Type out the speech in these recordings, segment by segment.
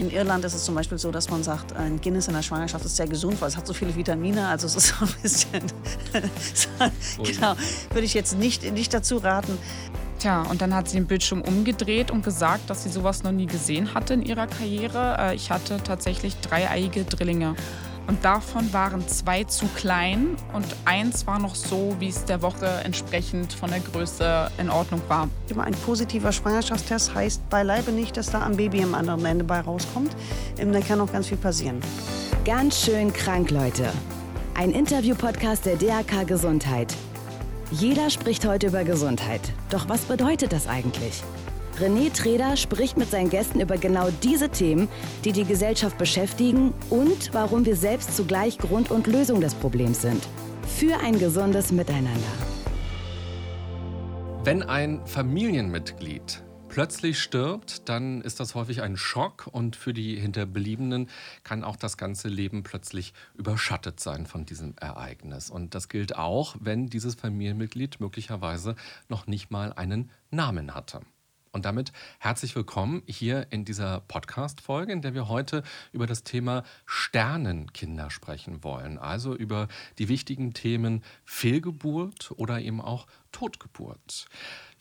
In Irland ist es zum Beispiel so, dass man sagt, ein Guinness in der Schwangerschaft ist sehr gesund, weil es hat so viele Vitamine. Also es ist so ein bisschen, genau, würde ich jetzt nicht, nicht dazu raten. Tja, und dann hat sie den Bildschirm umgedreht und gesagt, dass sie sowas noch nie gesehen hatte in ihrer Karriere. Äh, ich hatte tatsächlich dreieiige Drillinge. Und davon waren zwei zu klein und eins war noch so, wie es der Woche entsprechend von der Größe in Ordnung war. Ein positiver Schwangerschaftstest heißt beileibe nicht, dass da ein Baby am anderen Ende bei rauskommt. Da kann noch ganz viel passieren. Ganz schön krank, Leute. Ein Interview-Podcast der DRK Gesundheit. Jeder spricht heute über Gesundheit. Doch was bedeutet das eigentlich? René Treder spricht mit seinen Gästen über genau diese Themen, die die Gesellschaft beschäftigen und warum wir selbst zugleich Grund und Lösung des Problems sind. Für ein gesundes Miteinander. Wenn ein Familienmitglied plötzlich stirbt, dann ist das häufig ein Schock und für die Hinterbliebenen kann auch das ganze Leben plötzlich überschattet sein von diesem Ereignis. Und das gilt auch, wenn dieses Familienmitglied möglicherweise noch nicht mal einen Namen hatte. Und damit herzlich willkommen hier in dieser Podcast-Folge, in der wir heute über das Thema Sternenkinder sprechen wollen. Also über die wichtigen Themen Fehlgeburt oder eben auch Totgeburt.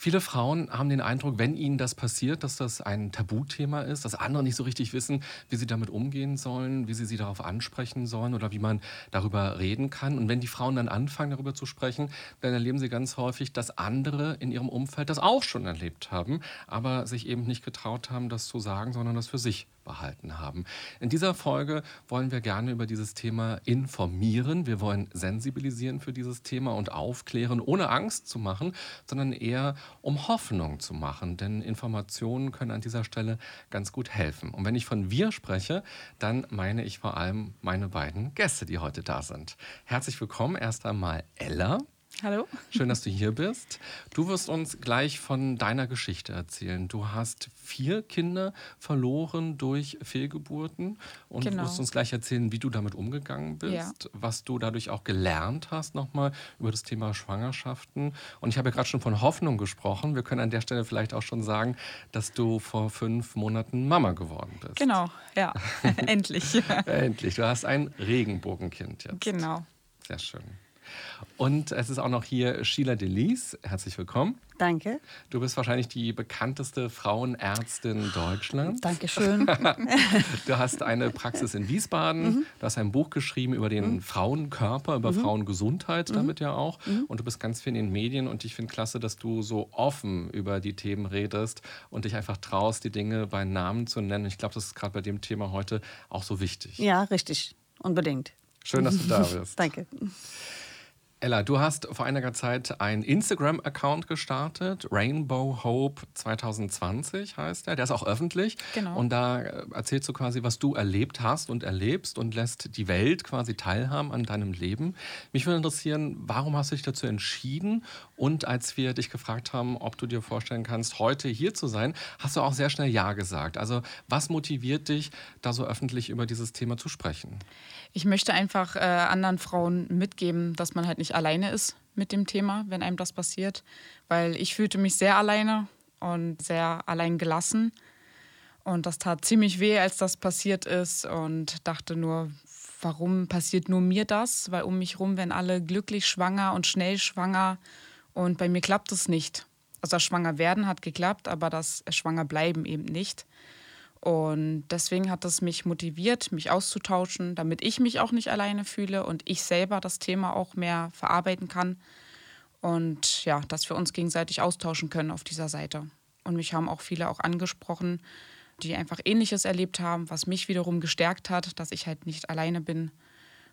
Viele Frauen haben den Eindruck, wenn ihnen das passiert, dass das ein Tabuthema ist, dass andere nicht so richtig wissen, wie sie damit umgehen sollen, wie sie sie darauf ansprechen sollen oder wie man darüber reden kann. Und wenn die Frauen dann anfangen, darüber zu sprechen, dann erleben sie ganz häufig, dass andere in ihrem Umfeld das auch schon erlebt haben, aber sich eben nicht getraut haben, das zu sagen, sondern das für sich behalten haben. In dieser Folge wollen wir gerne über dieses Thema informieren. Wir wollen sensibilisieren für dieses Thema und aufklären, ohne Angst zu machen, sondern eher um Hoffnung zu machen. Denn Informationen können an dieser Stelle ganz gut helfen. Und wenn ich von wir spreche, dann meine ich vor allem meine beiden Gäste, die heute da sind. Herzlich willkommen erst einmal Ella. Hallo. Schön, dass du hier bist. Du wirst uns gleich von deiner Geschichte erzählen. Du hast vier Kinder verloren durch Fehlgeburten und genau. wirst uns gleich erzählen, wie du damit umgegangen bist, ja. was du dadurch auch gelernt hast nochmal über das Thema Schwangerschaften. Und ich habe ja gerade schon von Hoffnung gesprochen. Wir können an der Stelle vielleicht auch schon sagen, dass du vor fünf Monaten Mama geworden bist. Genau, ja, endlich. endlich. Du hast ein Regenbogenkind jetzt. Genau. Sehr schön. Und es ist auch noch hier Sheila Delis. Herzlich willkommen. Danke. Du bist wahrscheinlich die bekannteste Frauenärztin Deutschlands. Dankeschön. du hast eine Praxis in Wiesbaden. Mhm. Du hast ein Buch geschrieben über den mhm. Frauenkörper, über mhm. Frauengesundheit, mhm. damit ja auch. Mhm. Und du bist ganz viel in den Medien. Und ich finde klasse, dass du so offen über die Themen redest und dich einfach traust, die Dinge bei Namen zu nennen. Ich glaube, das ist gerade bei dem Thema heute auch so wichtig. Ja, richtig. Unbedingt. Schön, dass du da bist. Danke. Ella, du hast vor einiger Zeit einen Instagram-Account gestartet, Rainbow Hope 2020 heißt er. Der ist auch öffentlich. Genau. Und da äh, erzählst du quasi, was du erlebt hast und erlebst und lässt die Welt quasi teilhaben an deinem Leben. Mich würde interessieren, warum hast du dich dazu entschieden? Und als wir dich gefragt haben, ob du dir vorstellen kannst, heute hier zu sein, hast du auch sehr schnell Ja gesagt. Also was motiviert dich, da so öffentlich über dieses Thema zu sprechen? Ich möchte einfach äh, anderen Frauen mitgeben, dass man halt nicht alleine ist mit dem Thema, wenn einem das passiert. Weil ich fühlte mich sehr alleine und sehr allein gelassen. Und das tat ziemlich weh, als das passiert ist. Und dachte nur, warum passiert nur mir das? Weil um mich herum werden alle glücklich schwanger und schnell schwanger. Und bei mir klappt es nicht. Also das Schwangerwerden hat geklappt, aber das Schwangerbleiben eben nicht. Und deswegen hat es mich motiviert, mich auszutauschen, damit ich mich auch nicht alleine fühle und ich selber das Thema auch mehr verarbeiten kann. Und ja, dass wir uns gegenseitig austauschen können auf dieser Seite. Und mich haben auch viele auch angesprochen, die einfach Ähnliches erlebt haben, was mich wiederum gestärkt hat, dass ich halt nicht alleine bin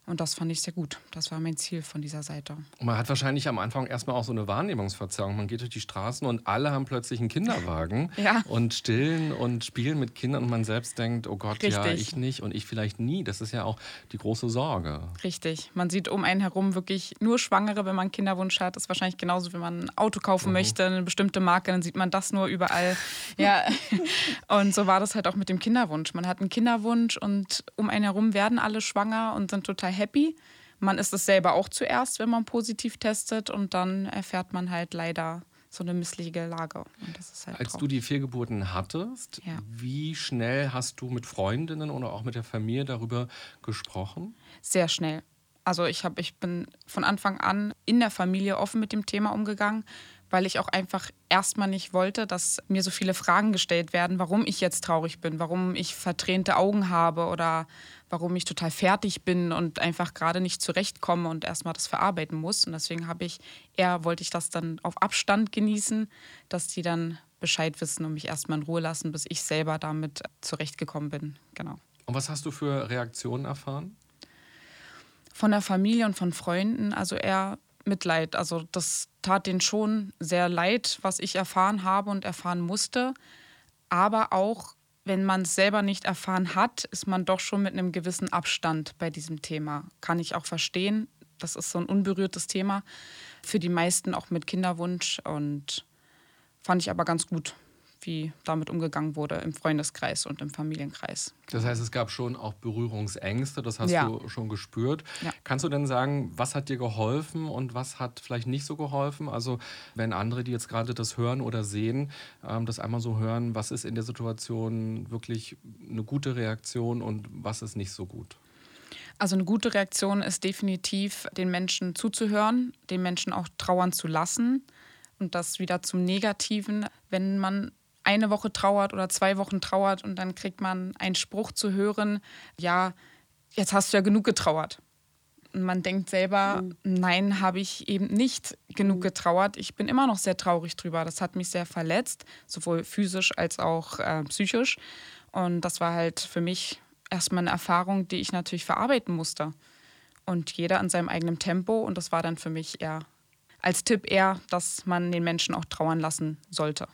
und das fand ich sehr gut. Das war mein Ziel von dieser Seite. Und man hat wahrscheinlich am Anfang erstmal auch so eine Wahrnehmungsverzerrung. Man geht durch die Straßen und alle haben plötzlich einen Kinderwagen ja. und stillen und spielen mit Kindern und man selbst denkt, oh Gott, Richtig. ja, ich nicht und ich vielleicht nie. Das ist ja auch die große Sorge. Richtig. Man sieht um einen herum wirklich nur Schwangere, wenn man einen Kinderwunsch hat. Das ist wahrscheinlich genauso, wenn man ein Auto kaufen mhm. möchte, eine bestimmte Marke, dann sieht man das nur überall. ja. Und so war das halt auch mit dem Kinderwunsch. Man hat einen Kinderwunsch und um einen herum werden alle schwanger und sind total happy. Man ist es selber auch zuerst, wenn man positiv testet und dann erfährt man halt leider so eine missliche Lage. Halt Als du die Fehlgeburten hattest, ja. wie schnell hast du mit Freundinnen oder auch mit der Familie darüber gesprochen? Sehr schnell. Also ich, hab, ich bin von Anfang an in der Familie offen mit dem Thema umgegangen, weil ich auch einfach erstmal nicht wollte, dass mir so viele Fragen gestellt werden, warum ich jetzt traurig bin, warum ich verdrehte Augen habe oder warum ich total fertig bin und einfach gerade nicht zurechtkomme und erstmal das verarbeiten muss. Und deswegen habe ich eher wollte ich das dann auf Abstand genießen, dass die dann Bescheid wissen und mich erstmal in Ruhe lassen, bis ich selber damit zurechtgekommen bin. Genau. Und was hast du für Reaktionen erfahren? Von der Familie und von Freunden, also eher Mitleid. Also das tat denen schon sehr leid, was ich erfahren habe und erfahren musste. Aber auch, wenn man es selber nicht erfahren hat, ist man doch schon mit einem gewissen Abstand bei diesem Thema. Kann ich auch verstehen. Das ist so ein unberührtes Thema. Für die meisten auch mit Kinderwunsch. Und fand ich aber ganz gut wie damit umgegangen wurde im Freundeskreis und im Familienkreis. Das heißt, es gab schon auch Berührungsängste, das hast ja. du schon gespürt. Ja. Kannst du denn sagen, was hat dir geholfen und was hat vielleicht nicht so geholfen? Also wenn andere, die jetzt gerade das hören oder sehen, ähm, das einmal so hören, was ist in der Situation wirklich eine gute Reaktion und was ist nicht so gut? Also eine gute Reaktion ist definitiv, den Menschen zuzuhören, den Menschen auch trauern zu lassen und das wieder zum Negativen, wenn man eine Woche trauert oder zwei Wochen trauert und dann kriegt man einen Spruch zu hören, ja, jetzt hast du ja genug getrauert. Und man denkt selber, mhm. nein, habe ich eben nicht genug mhm. getrauert. Ich bin immer noch sehr traurig drüber. Das hat mich sehr verletzt, sowohl physisch als auch äh, psychisch. Und das war halt für mich erstmal eine Erfahrung, die ich natürlich verarbeiten musste. Und jeder an seinem eigenen Tempo. Und das war dann für mich eher als Tipp eher, dass man den Menschen auch trauern lassen sollte.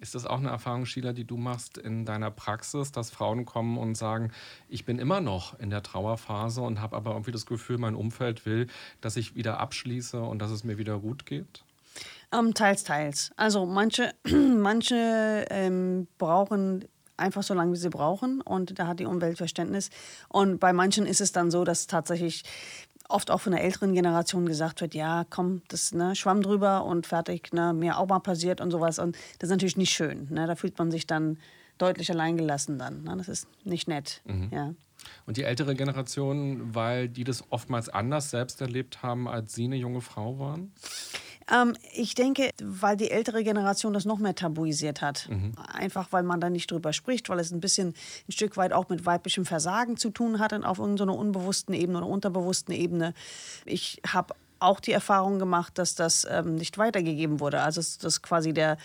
Ist das auch eine Erfahrung, Sheila, die du machst in deiner Praxis, dass Frauen kommen und sagen, ich bin immer noch in der Trauerphase und habe aber irgendwie das Gefühl, mein Umfeld will, dass ich wieder abschließe und dass es mir wieder gut geht? Ähm, teils, teils. Also manche, manche ähm, brauchen einfach so lange, wie sie brauchen. Und da hat die Umwelt Verständnis. Und bei manchen ist es dann so, dass tatsächlich oft auch von der älteren Generation gesagt wird, ja, komm, das ne, Schwamm drüber und fertig, ne, mir auch mal passiert und sowas. Und das ist natürlich nicht schön. Ne? Da fühlt man sich dann deutlich alleingelassen dann. Ne? Das ist nicht nett. Mhm. Ja. Und die ältere Generation, weil die das oftmals anders selbst erlebt haben, als Sie eine junge Frau waren? Ähm, ich denke, weil die ältere Generation das noch mehr tabuisiert hat. Mhm. Einfach weil man da nicht drüber spricht, weil es ein bisschen ein Stück weit auch mit weiblichem Versagen zu tun hat auf irgendeiner unbewussten Ebene oder unterbewussten Ebene. Ich habe auch die Erfahrung gemacht, dass das ähm, nicht weitergegeben wurde. Also dass quasi der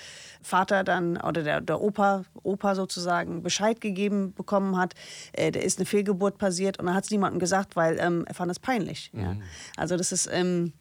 Vater dann oder der, der Opa, Opa sozusagen Bescheid gegeben bekommen hat, äh, da ist eine Fehlgeburt passiert und dann hat es niemandem gesagt, weil ähm, er fand es peinlich. Mhm. Ja. Also das ist ähm,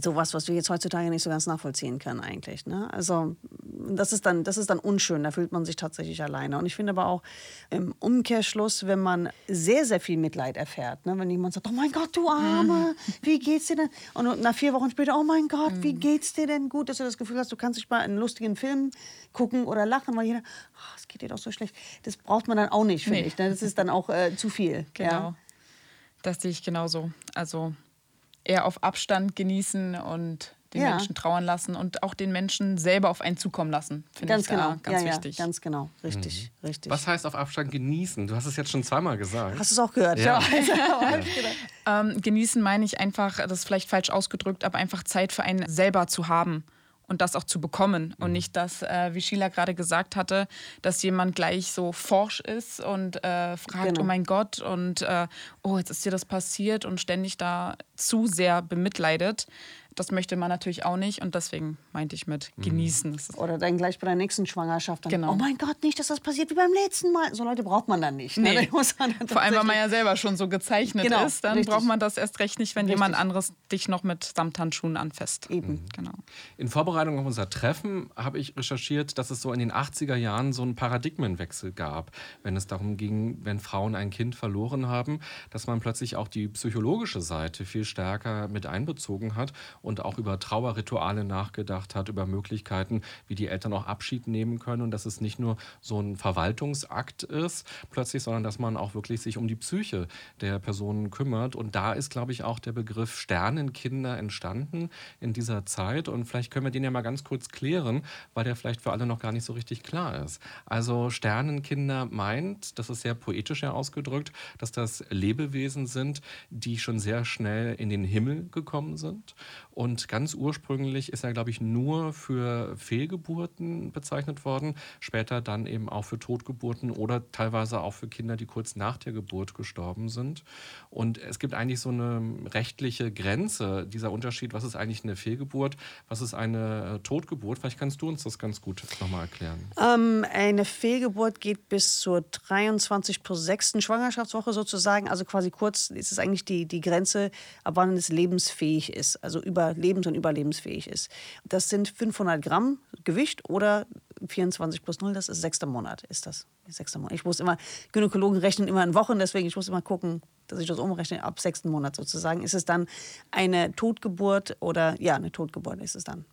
sowas, was wir jetzt heutzutage nicht so ganz nachvollziehen können eigentlich. Ne? Also das ist, dann, das ist dann unschön, da fühlt man sich tatsächlich alleine. Und ich finde aber auch im Umkehrschluss, wenn man sehr, sehr viel Mitleid erfährt, ne? wenn jemand sagt, oh mein Gott, du Arme, mhm. wie geht's dir denn? Und nach vier Wochen später, oh mein Gott, wie mhm. geht's dir denn gut, dass du das Gefühl hast, du kannst dich mal einen lustigen Film gucken oder lachen, weil jeder, oh, es geht dir doch so schlecht. Das braucht man dann auch nicht, finde nee. ich. Ne? Das ist dann auch äh, zu viel. Genau. Ja? Das sehe ich genauso. Also eher auf Abstand genießen und den ja. Menschen trauern lassen und auch den Menschen selber auf einen zukommen lassen. Finde ich genau. ganz ja, wichtig. Ja, ganz genau, richtig, mhm. richtig. Was heißt auf Abstand genießen? Du hast es jetzt schon zweimal gesagt. Hast du es auch gehört? Ja. ähm, genießen meine ich einfach, das ist vielleicht falsch ausgedrückt, aber einfach Zeit für einen selber zu haben und das auch zu bekommen. Und mhm. nicht, dass, äh, wie Sheila gerade gesagt hatte, dass jemand gleich so forsch ist und äh, fragt, genau. oh mein Gott, und äh, oh, jetzt ist dir das passiert und ständig da zu sehr bemitleidet. Das möchte man natürlich auch nicht und deswegen meinte ich mit mhm. genießen. Oder dann gleich bei der nächsten Schwangerschaft. Dann, genau. Oh mein Gott, nicht, dass das passiert wie beim letzten Mal. So Leute braucht man dann nicht. Ne? Nee. Dann Vor allem, weil man ja selber schon so gezeichnet genau, ist. Dann richtig. braucht man das erst recht nicht, wenn richtig. jemand anderes dich noch mit Samthandschuhen anfasst. Eben. Mhm. Genau. In Vorbereitung auf unser Treffen habe ich recherchiert, dass es so in den 80er Jahren so einen Paradigmenwechsel gab, wenn es darum ging, wenn Frauen ein Kind verloren haben, dass man plötzlich auch die psychologische Seite viel stärker mit einbezogen hat und auch über Trauerrituale nachgedacht hat, über Möglichkeiten, wie die Eltern auch Abschied nehmen können und dass es nicht nur so ein Verwaltungsakt ist plötzlich, sondern dass man auch wirklich sich um die Psyche der Personen kümmert. Und da ist, glaube ich, auch der Begriff Sternenkinder entstanden in dieser Zeit. Und vielleicht können wir den ja mal ganz kurz klären, weil der vielleicht für alle noch gar nicht so richtig klar ist. Also Sternenkinder meint, das ist sehr poetisch ja ausgedrückt, dass das Lebewesen sind, die schon sehr schnell in den Himmel gekommen sind. Und ganz ursprünglich ist er, glaube ich, nur für Fehlgeburten bezeichnet worden, später dann eben auch für Totgeburten oder teilweise auch für Kinder, die kurz nach der Geburt gestorben sind. Und es gibt eigentlich so eine rechtliche Grenze, dieser Unterschied, was ist eigentlich eine Fehlgeburt, was ist eine Totgeburt. Vielleicht kannst du uns das ganz gut nochmal erklären. Ähm, eine Fehlgeburt geht bis zur 23 plus 6. Schwangerschaftswoche sozusagen. Also quasi kurz ist es eigentlich die, die Grenze, ab wann es lebensfähig ist. Also überlebens- und überlebensfähig ist. Das sind 500 Gramm Gewicht oder 24 plus 0, das ist sechster Monat, ist das. Sechster Monat. Ich muss immer, Gynäkologen rechnen immer in Wochen, deswegen ich muss immer gucken, dass ich das umrechne. Ab sechsten Monat sozusagen ist es dann eine Totgeburt oder ja, eine Totgeburt ist es dann.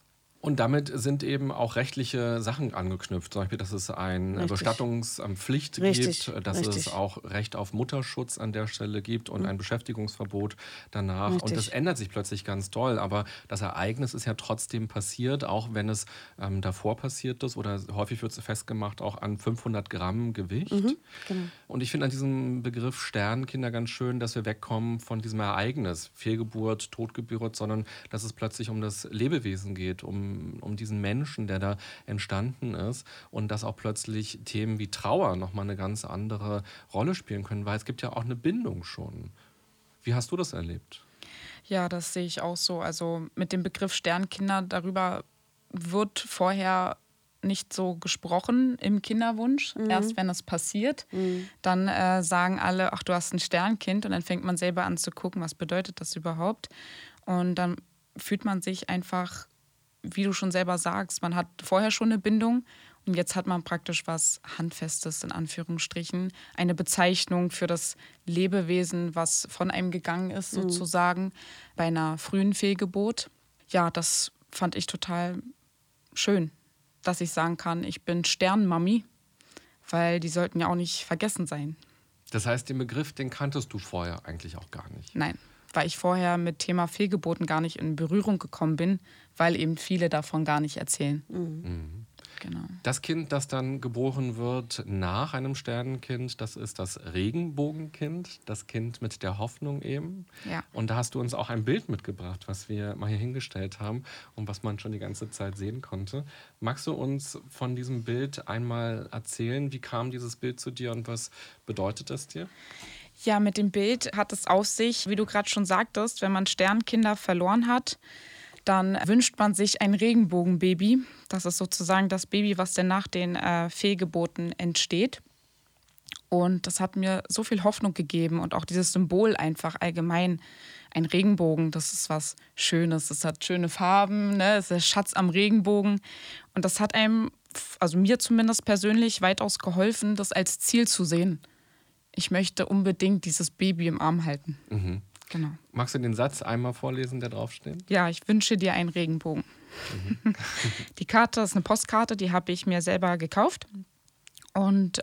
Und damit sind eben auch rechtliche Sachen angeknüpft. Zum Beispiel, dass es eine Richtig. Bestattungspflicht Richtig. gibt, dass Richtig. es auch Recht auf Mutterschutz an der Stelle gibt und mhm. ein Beschäftigungsverbot danach. Und das ändert sich plötzlich ganz toll. Aber das Ereignis ist ja trotzdem passiert, auch wenn es ähm, davor passiert ist oder häufig wird es festgemacht auch an 500 Gramm Gewicht. Mhm. Genau. Und ich finde an diesem Begriff Sternkinder ganz schön, dass wir wegkommen von diesem Ereignis, Fehlgeburt, Totgeburt, sondern dass es plötzlich um das Lebewesen geht, um um, diesen Menschen, der da entstanden ist und dass auch plötzlich Themen wie Trauer nochmal eine ganz andere Rolle spielen können, weil es gibt ja auch eine Bindung schon. Wie hast du das erlebt? Ja, das sehe ich auch so. Also mit dem Begriff Sternkinder, darüber wird vorher nicht so gesprochen im Kinderwunsch. Mhm. Erst wenn es passiert, mhm. dann äh, sagen alle, ach, du hast ein Sternkind und dann fängt man selber an zu gucken, was bedeutet das überhaupt. Und dann fühlt man sich einfach wie du schon selber sagst, man hat vorher schon eine Bindung und jetzt hat man praktisch was Handfestes in Anführungsstrichen, eine Bezeichnung für das Lebewesen, was von einem gegangen ist, mhm. sozusagen, bei einer frühen Fehlgeburt. Ja, das fand ich total schön, dass ich sagen kann, ich bin Sternmami, weil die sollten ja auch nicht vergessen sein. Das heißt, den Begriff, den kanntest du vorher eigentlich auch gar nicht. Nein weil ich vorher mit Thema Fehlgeburten gar nicht in Berührung gekommen bin, weil eben viele davon gar nicht erzählen. Mhm. Mhm. Genau. Das Kind, das dann geboren wird nach einem Sternenkind, das ist das Regenbogenkind, das Kind mit der Hoffnung eben. Ja. Und da hast du uns auch ein Bild mitgebracht, was wir mal hier hingestellt haben und was man schon die ganze Zeit sehen konnte. Magst du uns von diesem Bild einmal erzählen? Wie kam dieses Bild zu dir und was bedeutet das dir? Ja, mit dem Bild hat es auf sich, wie du gerade schon sagtest, wenn man Sternkinder verloren hat, dann wünscht man sich ein Regenbogenbaby. Das ist sozusagen das Baby, was denn nach den äh, Fehlgeburten entsteht. Und das hat mir so viel Hoffnung gegeben und auch dieses Symbol einfach allgemein. Ein Regenbogen, das ist was Schönes. Es hat schöne Farben, ne? es ist der Schatz am Regenbogen. Und das hat einem, also mir zumindest persönlich, weitaus geholfen, das als Ziel zu sehen ich möchte unbedingt dieses Baby im Arm halten. Mhm. Genau. Magst du den Satz einmal vorlesen, der draufsteht? Ja, ich wünsche dir einen Regenbogen. Mhm. die Karte ist eine Postkarte, die habe ich mir selber gekauft. Und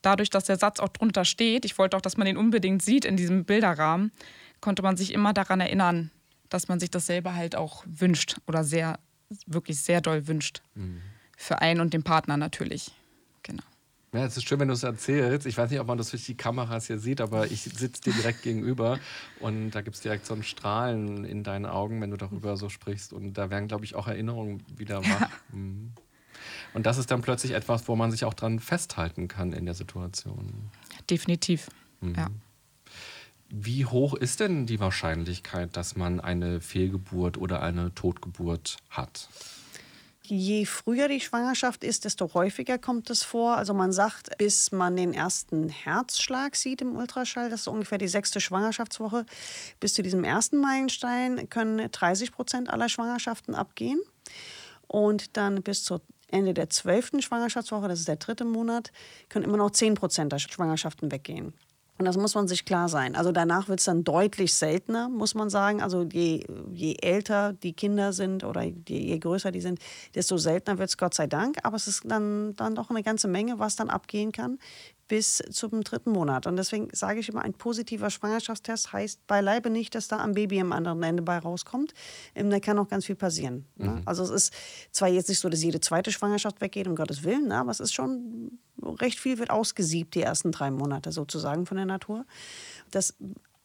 dadurch, dass der Satz auch drunter steht, ich wollte auch, dass man den unbedingt sieht in diesem Bilderrahmen, konnte man sich immer daran erinnern, dass man sich das selber halt auch wünscht oder sehr, wirklich sehr doll wünscht. Mhm. Für einen und den Partner natürlich. Genau. Ja, es ist schön, wenn du es erzählst. Ich weiß nicht, ob man das durch die Kameras hier sieht, aber ich sitze dir direkt gegenüber und da gibt es direkt so ein Strahlen in deinen Augen, wenn du darüber so sprichst. Und da werden, glaube ich, auch Erinnerungen wieder wach. Ja. Mhm. Und das ist dann plötzlich etwas, wo man sich auch dran festhalten kann in der Situation. Definitiv, mhm. ja. Wie hoch ist denn die Wahrscheinlichkeit, dass man eine Fehlgeburt oder eine Totgeburt hat? Je früher die Schwangerschaft ist, desto häufiger kommt es vor. Also man sagt, bis man den ersten Herzschlag sieht im Ultraschall, das ist ungefähr die sechste Schwangerschaftswoche, bis zu diesem ersten Meilenstein können 30 Prozent aller Schwangerschaften abgehen. Und dann bis zum Ende der zwölften Schwangerschaftswoche, das ist der dritte Monat, können immer noch 10 Prozent der Schwangerschaften weggehen. Und das muss man sich klar sein. Also danach wird es dann deutlich seltener, muss man sagen. Also je, je älter die Kinder sind oder je, je größer die sind, desto seltener wird es Gott sei Dank. Aber es ist dann, dann doch eine ganze Menge, was dann abgehen kann bis zum dritten Monat. Und deswegen sage ich immer, ein positiver Schwangerschaftstest heißt beileibe nicht, dass da am Baby am anderen Ende bei rauskommt. Ähm, da kann auch ganz viel passieren. Ne? Mhm. Also es ist zwar jetzt nicht so, dass jede zweite Schwangerschaft weggeht, um Gottes Willen, ne? aber es ist schon, recht viel wird ausgesiebt, die ersten drei Monate sozusagen von der Natur. Das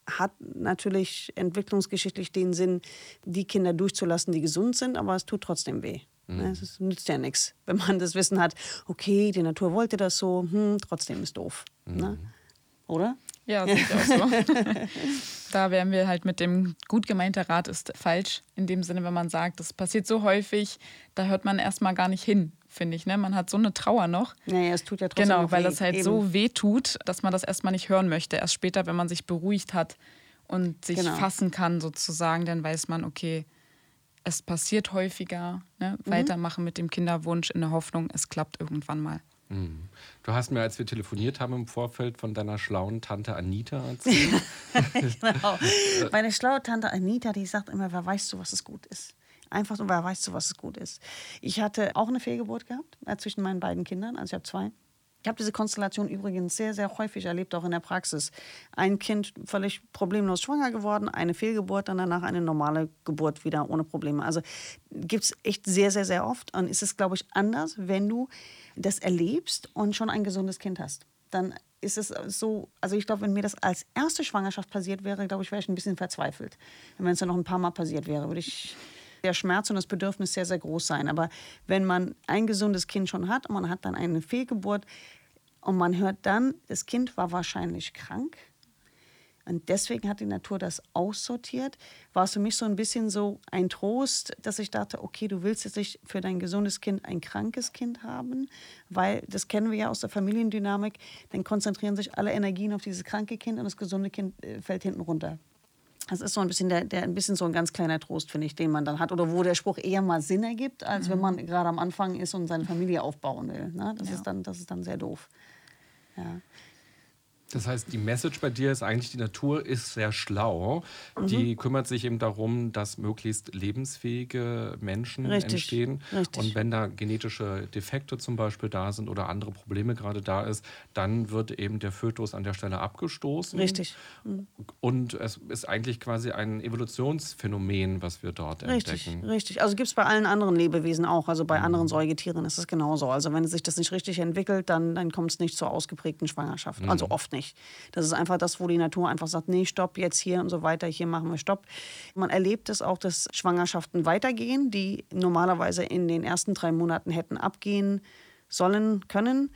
hat natürlich entwicklungsgeschichtlich den Sinn, die Kinder durchzulassen, die gesund sind, aber es tut trotzdem weh. Mhm. Es nützt ja nichts, wenn man das Wissen hat, okay, die Natur wollte das so, hm, trotzdem ist doof. Mhm. Ne? Oder? Ja, sehe ich auch so. da wären wir halt mit dem gut gemeinter Rat ist falsch. In dem Sinne, wenn man sagt, das passiert so häufig, da hört man erstmal gar nicht hin, finde ich. Ne? Man hat so eine Trauer noch. Naja, es tut ja trotzdem Genau, weil weh. das halt Eben. so weh tut, dass man das erstmal nicht hören möchte. Erst später, wenn man sich beruhigt hat und sich Genau. fassen kann, sozusagen, dann weiß man, okay, es passiert häufiger. Ne? Mhm. Weitermachen mit dem Kinderwunsch in der Hoffnung, es klappt irgendwann mal. Du hast mir, als wir telefoniert haben im Vorfeld, von deiner schlauen Tante Anita erzählt. genau. Meine schlaue Tante Anita, die sagt immer, wer weißt du, was es gut ist. Einfach so, wer weißt du, was es gut ist. Ich hatte auch eine Fehlgeburt gehabt äh, zwischen meinen beiden Kindern, also ich habe zwei. Ich habe diese Konstellation übrigens sehr, sehr häufig erlebt, auch in der Praxis. Ein Kind völlig problemlos schwanger geworden, eine Fehlgeburt, dann danach eine normale Geburt wieder ohne Probleme. Also gibt es echt sehr, sehr, sehr oft. Und ist es, glaube ich, anders, wenn du das erlebst und schon ein gesundes Kind hast. Dann ist es so, also ich glaube, wenn mir das als erste Schwangerschaft passiert wäre, glaube ich, wäre ich ein bisschen verzweifelt. Wenn es dann noch ein paar Mal passiert wäre, würde ich der Schmerz und das Bedürfnis sehr, sehr groß sein. Aber wenn man ein gesundes Kind schon hat und man hat dann eine Fehlgeburt und man hört dann, das Kind war wahrscheinlich krank und deswegen hat die Natur das aussortiert, war es für mich so ein bisschen so ein Trost, dass ich dachte, okay, du willst jetzt nicht für dein gesundes Kind ein krankes Kind haben, weil das kennen wir ja aus der Familiendynamik, dann konzentrieren sich alle Energien auf dieses kranke Kind und das gesunde Kind äh, fällt hinten runter. Das ist so ein bisschen der, der ein bisschen so ein ganz kleiner Trost, finde ich, den man dann hat. Oder wo der Spruch eher mal Sinn ergibt, als wenn man gerade am Anfang ist und seine Familie aufbauen will. Ne? Das, ist dann, das ist dann sehr doof. Ja. Das heißt, die Message bei dir ist eigentlich, die Natur ist sehr schlau. Mhm. Die kümmert sich eben darum, dass möglichst lebensfähige Menschen Richtig, entstehen. richtig. Und wenn da genetische Defekte zum Beispiel da sind oder andere Probleme gerade da ist, dann wird eben der Fötus an der Stelle abgestoßen. Richtig. Und es ist eigentlich quasi ein Evolutionsphänomen, was wir dort Richtig, entdecken. richtig. Also gibt es bei allen anderen Lebewesen auch. Also bei anderen Säugetieren ist es genauso. Also wenn sich das nicht richtig entwickelt, dann, dann kommt es nicht zur ausgeprägten Schwangerschaft. Also oft nicht. Das ist einfach das, wo die Natur einfach sagt, nee, stopp, jetzt hier und so weiter, hier machen wir Stopp. Man erlebt es auch, dass Schwangerschaften weitergehen, die normalerweise in den ersten drei Monaten hätten abgehen sollen, können.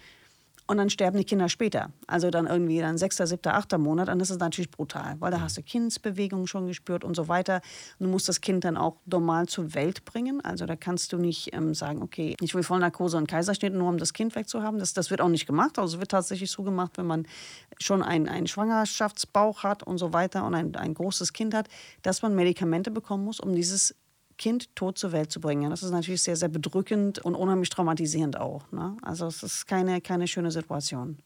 Und dann sterben die Kinder später. Also dann irgendwie dann sechster, siebter, achter Monat. Und das ist natürlich brutal, weil da hast du Kindsbewegungen schon gespürt und so weiter. Und du musst das Kind dann auch normal zur Welt bringen. Also da kannst du nicht ähm, sagen, okay, ich will Vollnarkose und Kaiserschnitt, nur um das Kind wegzuhaben. Das, das wird auch nicht gemacht. Also es wird tatsächlich so gemacht, wenn man schon einen, einen Schwangerschaftsbauch hat und so weiter und ein, ein großes Kind hat, dass man Medikamente bekommen muss, um dieses Kind tot zur Welt zu bringen. Das ist natürlich sehr, sehr bedrückend und unheimlich traumatisierend auch. Ne? Also es ist keine, keine schöne Situation,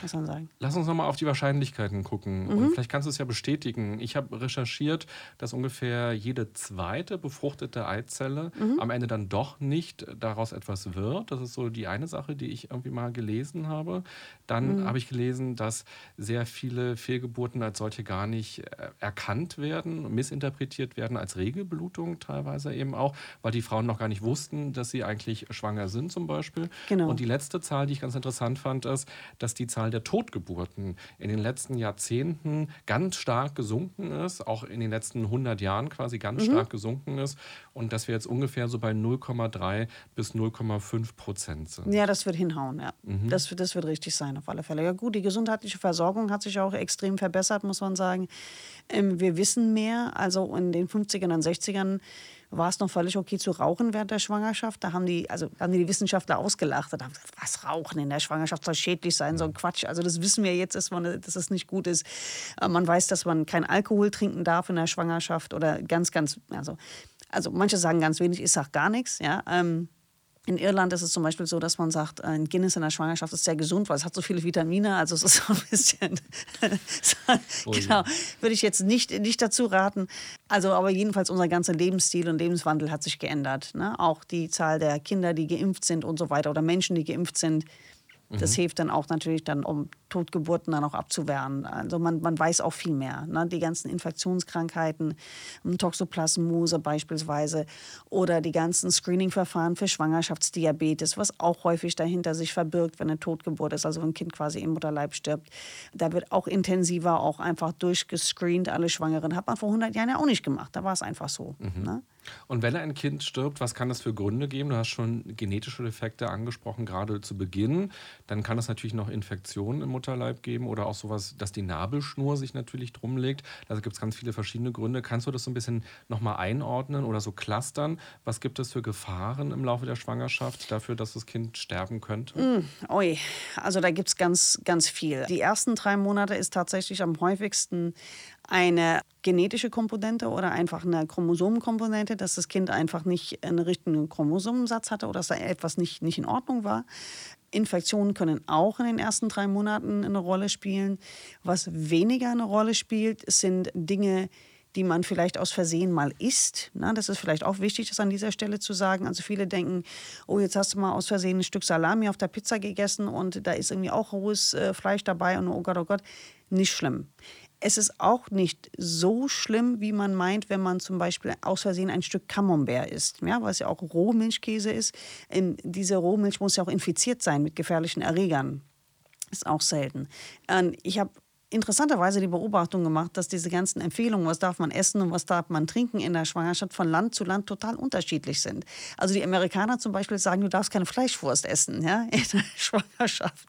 muss man sagen. Lass uns nochmal auf die Wahrscheinlichkeiten gucken. Mhm. Und vielleicht kannst du es ja bestätigen. Ich habe recherchiert, dass ungefähr jede zweite befruchtete Eizelle Mhm. am Ende dann doch nicht daraus etwas wird. Das ist so die eine Sache, die ich irgendwie mal gelesen habe. Dann Mhm. habe ich gelesen, dass sehr viele Fehlgeburten als solche gar nicht äh, erkannt werden, missinterpretiert werden als Regelblutung teilweise eben auch, weil die Frauen noch gar nicht wussten, dass sie eigentlich schwanger sind zum Beispiel. Genau. Und die letzte Zahl, die ich ganz interessant fand, ist, dass die Zahl der Totgeburten in den letzten Jahrzehnten ganz stark gesunken ist, auch in den letzten 100 Jahren quasi ganz Mhm. stark gesunken ist und dass wir jetzt ungefähr so bei 0,3 bis 0,5 Prozent sind. Ja, das wird hinhauen, ja. Das, wird- das wird richtig sein, auf alle Fälle. Ja gut, die gesundheitliche Versorgung hat sich auch extrem verbessert, muss man sagen. Ähm, wir wissen mehr. Also in den 50ern und 60ern war es noch völlig okay zu rauchen während der Schwangerschaft. Da haben die, also haben die, Wissenschaftler ausgelacht und haben gesagt, was Rauchen in der Schwangerschaft soll schädlich sein, so ein Quatsch. Also das wissen wir jetzt, dass, man, dass es nicht gut ist. Man weiß, dass man kein Alkohol trinken darf in der Schwangerschaft oder ganz, ganz, also, also manche sagen ganz wenig, ich sage gar nichts, ja. Ähm, In Irland ist es zum Beispiel so, dass man sagt, ein Guinness in der Schwangerschaft ist sehr gesund, weil es hat so viele Vitamine. Also es ist so ein bisschen, genau, würde ich jetzt nicht, nicht dazu raten. Also aber jedenfalls unser ganzer Lebensstil und Lebenswandel hat sich geändert. Ne? Auch die Zahl der Kinder, die geimpft sind und so weiter oder Menschen, die geimpft sind, das mhm. hilft dann auch natürlich dann, um Totgeburten dann auch abzuwehren. Also man, man weiß auch viel mehr. Ne? Die ganzen Infektionskrankheiten, Toxoplasmose beispielsweise oder die ganzen Screening-Verfahren für Schwangerschaftsdiabetes, was auch häufig dahinter sich verbirgt, wenn eine Totgeburt ist, also wenn ein Kind quasi im Mutterleib stirbt. Da wird auch intensiver auch einfach durchgescreent, alle Schwangeren. Hat man vor 100 Jahren ja auch nicht gemacht. Da war es einfach so. Mhm. Ne? Und wenn ein Kind stirbt, was kann das für Gründe geben? Du hast schon genetische Defekte angesprochen, gerade zu Beginn. Dann kann es natürlich noch Infektionen im Mutterleib geben oder auch sowas, dass die Nabelschnur sich natürlich drum legt. Da gibt es ganz viele verschiedene Gründe. Kannst du das so ein bisschen nochmal einordnen oder so clustern? Was gibt es für Gefahren im Laufe der Schwangerschaft dafür, dass das Kind sterben könnte? Mm, oi, also da gibt es ganz, ganz viel. Die ersten drei Monate ist tatsächlich am häufigsten eine genetische Komponente oder einfach eine Chromosomenkomponente, dass das Kind einfach nicht einen richtigen Chromosomensatz hatte oder dass da etwas nicht, nicht in Ordnung war. Infektionen können auch in den ersten drei Monaten eine Rolle spielen. Was weniger eine Rolle spielt, sind Dinge, die man vielleicht aus Versehen mal isst. Na, das ist vielleicht auch wichtig, das an dieser Stelle zu sagen. Also viele denken, oh, jetzt hast du mal aus Versehen ein Stück Salami auf der Pizza gegessen und da ist irgendwie auch rohes äh, Fleisch dabei und oh Gott, oh Gott, nicht schlimm. Es ist auch nicht so schlimm, wie man meint, wenn man zum Beispiel aus Versehen ein Stück Camembert isst, ja, es ja auch Rohmilchkäse ist. In, diese Rohmilch muss ja auch infiziert sein mit gefährlichen Erregern. Ist auch selten. Ich habe interessanterweise die Beobachtung gemacht, dass diese ganzen Empfehlungen, was darf man essen und was darf man trinken in der Schwangerschaft von Land zu Land total unterschiedlich sind. Also die Amerikaner zum Beispiel sagen, du darfst keine Fleischwurst essen ja, in der Schwangerschaft.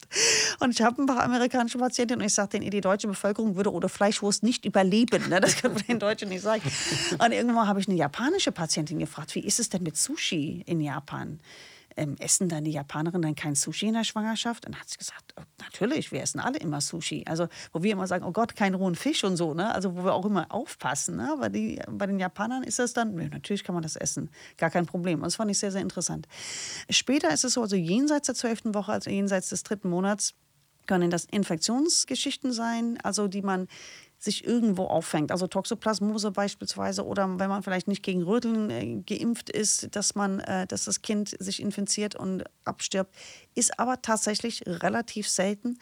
Und ich habe ein paar amerikanische Patientinnen und ich sage denen, die deutsche Bevölkerung würde ohne Fleischwurst nicht überleben. Ne? Das können wir den Deutschen nicht sagen. Und irgendwann habe ich eine japanische Patientin gefragt, wie ist es denn mit Sushi in Japan? Ähm, essen dann die Japanerinnen dann kein Sushi in der Schwangerschaft? Und dann hat sie gesagt, oh, natürlich, wir essen alle immer Sushi. Also wo wir immer sagen, oh Gott, kein rohen Fisch und so, ne? Also wo wir auch immer aufpassen. Ne? Aber die, bei den Japanern ist das dann, ja, natürlich kann man das essen, gar kein Problem. Und das fand ich sehr, sehr interessant. Später ist es so, also jenseits der zwölften Woche, also jenseits des dritten Monats, können das Infektionsgeschichten sein, also die man sich irgendwo auffängt. Also Toxoplasmose beispielsweise oder wenn man vielleicht nicht gegen Röteln äh, geimpft ist, dass man, äh, dass das Kind sich infiziert und abstirbt, ist aber tatsächlich relativ selten.